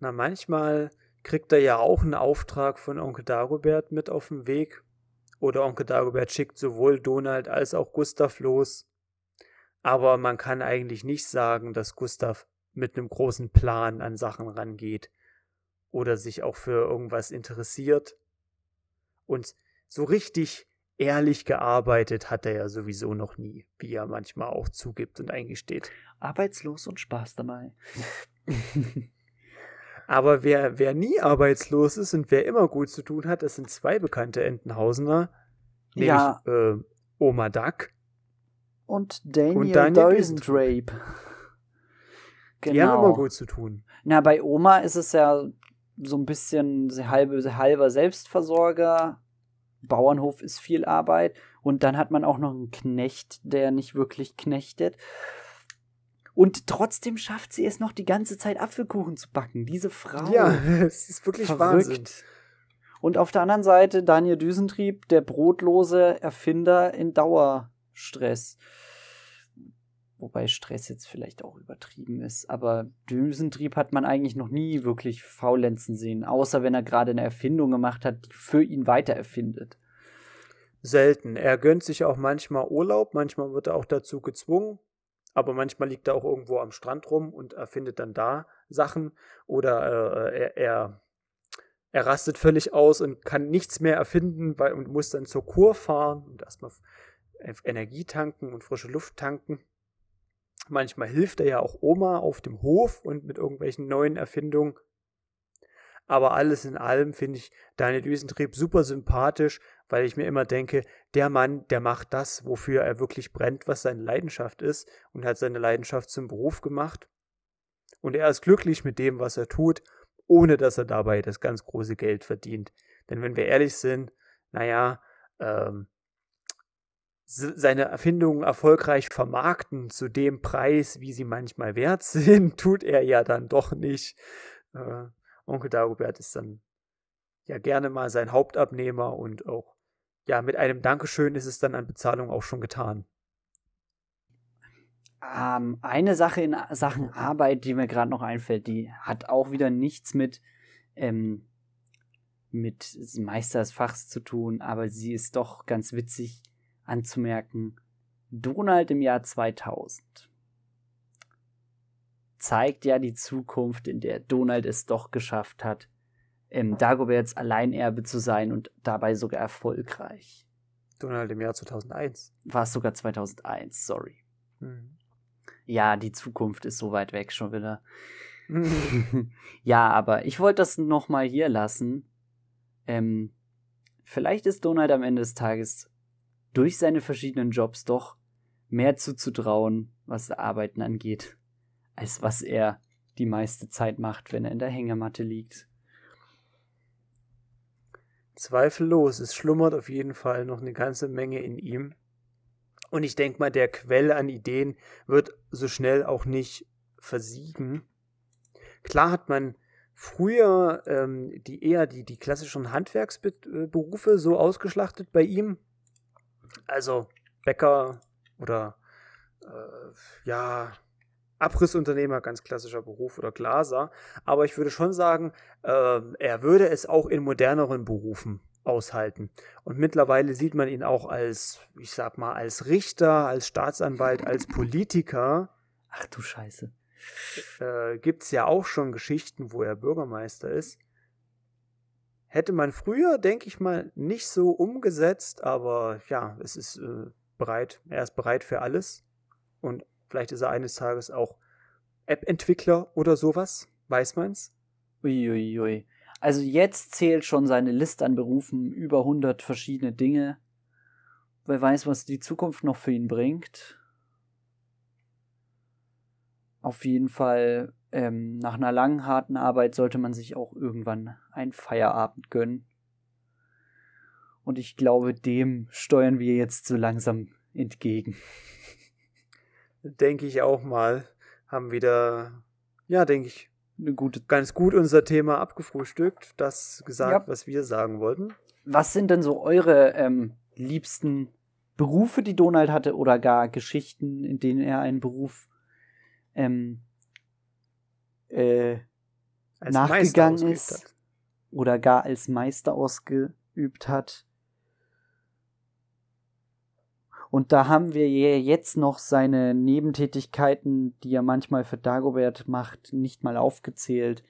Na, manchmal kriegt er ja auch einen Auftrag von Onkel Dagobert mit auf den Weg. Oder Onkel Dagobert schickt sowohl Donald als auch Gustav los. Aber man kann eigentlich nicht sagen, dass Gustav mit einem großen Plan an Sachen rangeht oder sich auch für irgendwas interessiert. Und so richtig ehrlich gearbeitet hat er ja sowieso noch nie, wie er manchmal auch zugibt und eingesteht. Arbeitslos und Spaß dabei. Aber wer, wer nie arbeitslos ist und wer immer gut zu tun hat, das sind zwei bekannte Entenhausener. Nämlich ja. äh, Oma Duck. Und Daniel, und Daniel Duisendrape. Genau. Die haben immer gut zu tun. Na, bei Oma ist es ja so ein bisschen halbe, halber Selbstversorger. Bauernhof ist viel Arbeit. Und dann hat man auch noch einen Knecht, der nicht wirklich knechtet. Und trotzdem schafft sie es noch die ganze Zeit Apfelkuchen zu backen. Diese Frau. Ja, es ist wirklich verrückt. Wahnsinn. Und auf der anderen Seite Daniel Düsentrieb, der brotlose Erfinder in Dauerstress. Wobei Stress jetzt vielleicht auch übertrieben ist. Aber Düsentrieb hat man eigentlich noch nie wirklich faulenzen sehen. Außer wenn er gerade eine Erfindung gemacht hat, die für ihn weiter erfindet. Selten. Er gönnt sich auch manchmal Urlaub, manchmal wird er auch dazu gezwungen. Aber manchmal liegt er auch irgendwo am Strand rum und erfindet dann da Sachen. Oder äh, er, er, er rastet völlig aus und kann nichts mehr erfinden weil, und muss dann zur Kur fahren und erstmal Energie tanken und frische Luft tanken. Manchmal hilft er ja auch Oma auf dem Hof und mit irgendwelchen neuen Erfindungen. Aber alles in allem finde ich Daniel Düsentrieb super sympathisch, weil ich mir immer denke, der Mann, der macht das, wofür er wirklich brennt, was seine Leidenschaft ist und hat seine Leidenschaft zum Beruf gemacht. Und er ist glücklich mit dem, was er tut, ohne dass er dabei das ganz große Geld verdient. Denn wenn wir ehrlich sind, naja, ähm, seine Erfindungen erfolgreich vermarkten zu dem Preis, wie sie manchmal wert sind, tut er ja dann doch nicht. Äh, Onkel Dagobert ist dann ja gerne mal sein Hauptabnehmer und auch ja mit einem Dankeschön ist es dann an Bezahlung auch schon getan. Ähm, eine Sache in Sachen Arbeit, die mir gerade noch einfällt, die hat auch wieder nichts mit ähm, mit Meister des Fachs zu tun, aber sie ist doch ganz witzig anzumerken, Donald im Jahr 2000 zeigt ja die Zukunft, in der Donald es doch geschafft hat, ähm, Dagoberts Alleinerbe zu sein und dabei sogar erfolgreich. Donald im Jahr 2001. War es sogar 2001, sorry. Mhm. Ja, die Zukunft ist so weit weg schon wieder. ja, aber ich wollte das nochmal hier lassen. Ähm, vielleicht ist Donald am Ende des Tages durch seine verschiedenen Jobs doch mehr zuzutrauen, was Arbeiten angeht, als was er die meiste Zeit macht, wenn er in der Hängematte liegt. Zweifellos, es schlummert auf jeden Fall noch eine ganze Menge in ihm. Und ich denke mal, der Quell an Ideen wird so schnell auch nicht versiegen. Klar hat man früher ähm, die eher die, die klassischen Handwerksberufe so ausgeschlachtet bei ihm, also Bäcker oder äh, ja, Abrissunternehmer, ganz klassischer Beruf oder Glaser. Aber ich würde schon sagen, äh, er würde es auch in moderneren Berufen aushalten. Und mittlerweile sieht man ihn auch als, ich sag mal, als Richter, als Staatsanwalt, als Politiker. Ach du Scheiße. Äh, Gibt es ja auch schon Geschichten, wo er Bürgermeister ist. Hätte man früher, denke ich mal, nicht so umgesetzt, aber ja, es ist äh, bereit, er ist bereit für alles. Und vielleicht ist er eines Tages auch App-Entwickler oder sowas, weiß man's? Uiuiui. Ui, ui. Also jetzt zählt schon seine Liste an Berufen über 100 verschiedene Dinge. Wer weiß, was die Zukunft noch für ihn bringt. Auf jeden Fall ähm, nach einer langen, harten Arbeit sollte man sich auch irgendwann einen Feierabend gönnen. Und ich glaube, dem steuern wir jetzt so langsam entgegen. Denke ich auch mal. Haben wieder, ja, denke ich, eine gute, ganz gut unser Thema abgefrühstückt. Das gesagt, ja. was wir sagen wollten. was sind denn so eure ähm, liebsten Berufe, die Donald hatte, oder gar Geschichten, in denen er einen Beruf ähm, äh, nachgegangen ist oder gar als Meister ausgeübt hat? Und da haben wir jetzt noch seine Nebentätigkeiten, die er manchmal für Dagobert macht, nicht mal aufgezählt.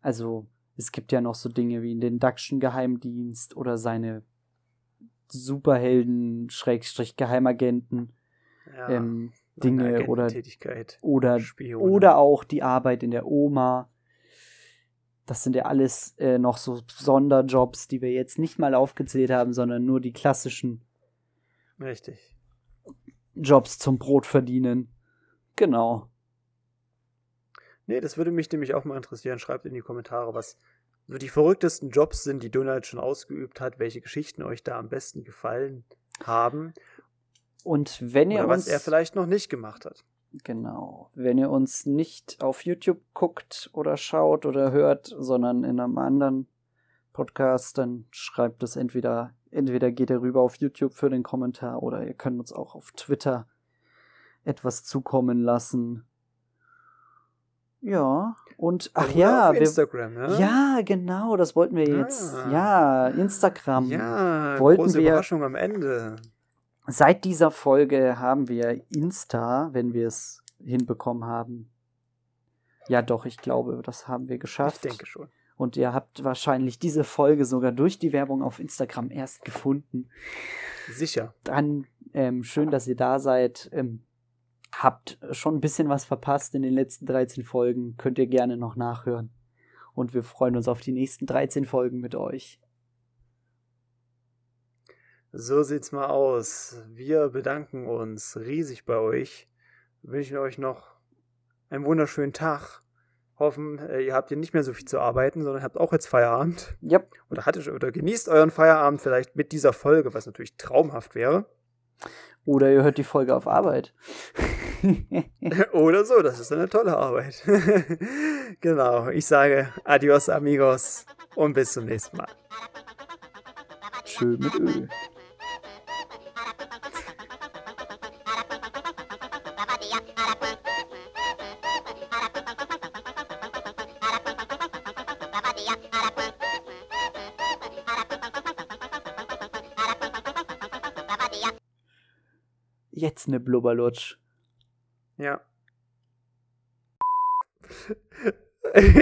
Also es gibt ja noch so Dinge wie den Duckschen Geheimdienst oder seine Superhelden, Schrägstrich Geheimagenten, ja, ähm, Dinge oder, oder, oder auch die Arbeit in der Oma. Das sind ja alles äh, noch so Sonderjobs, die wir jetzt nicht mal aufgezählt haben, sondern nur die klassischen Richtig. Jobs zum Brot verdienen. Genau. Nee, das würde mich nämlich auch mal interessieren. Schreibt in die Kommentare, was so die verrücktesten Jobs sind, die Donald schon ausgeübt hat, welche Geschichten euch da am besten gefallen haben. Und wenn ihr Oder uns. Was er vielleicht noch nicht gemacht hat. Genau. Wenn ihr uns nicht auf YouTube guckt oder schaut oder hört, sondern in einem anderen Podcast, dann schreibt es entweder, entweder geht ihr rüber auf YouTube für den Kommentar oder ihr könnt uns auch auf Twitter etwas zukommen lassen. Ja, und ach ja, auf Instagram, wir, ja? ja, genau, das wollten wir jetzt. Ah. Ja, Instagram. Ja, wollten große wir, Überraschung am Ende. Seit dieser Folge haben wir Insta, wenn wir es hinbekommen haben. Ja, doch, ich glaube, das haben wir geschafft. Ich denke schon. Und ihr habt wahrscheinlich diese Folge sogar durch die Werbung auf Instagram erst gefunden. Sicher. Dann ähm, schön, dass ihr da seid. Ähm, habt schon ein bisschen was verpasst in den letzten 13 Folgen, könnt ihr gerne noch nachhören. Und wir freuen uns auf die nächsten 13 Folgen mit euch. So sieht's mal aus. Wir bedanken uns riesig bei euch. Wünschen euch noch einen wunderschönen Tag. Hoffen, äh, ihr habt hier nicht mehr so viel zu arbeiten, sondern habt auch jetzt Feierabend. Yep. Oder hattet oder genießt euren Feierabend vielleicht mit dieser Folge, was natürlich traumhaft wäre. Oder ihr hört die Folge auf Arbeit. Oder so, das ist eine tolle Arbeit. genau, ich sage adios amigos und bis zum nächsten Mal. Schön mit Öl. Jetzt eine Blubberlutsch. Ja.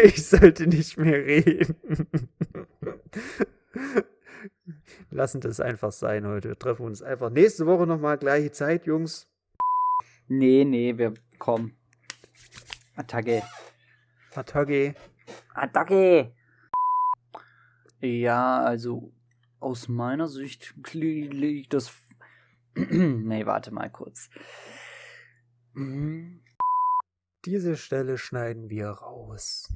Ich sollte nicht mehr reden. Lassen das einfach sein heute. Wir treffen uns einfach nächste Woche nochmal gleiche Zeit, Jungs. Nee, nee, wir kommen. Attacke. Attacke. Attacke. Ja, also aus meiner Sicht liegt das nee, warte mal kurz. Diese Stelle schneiden wir raus.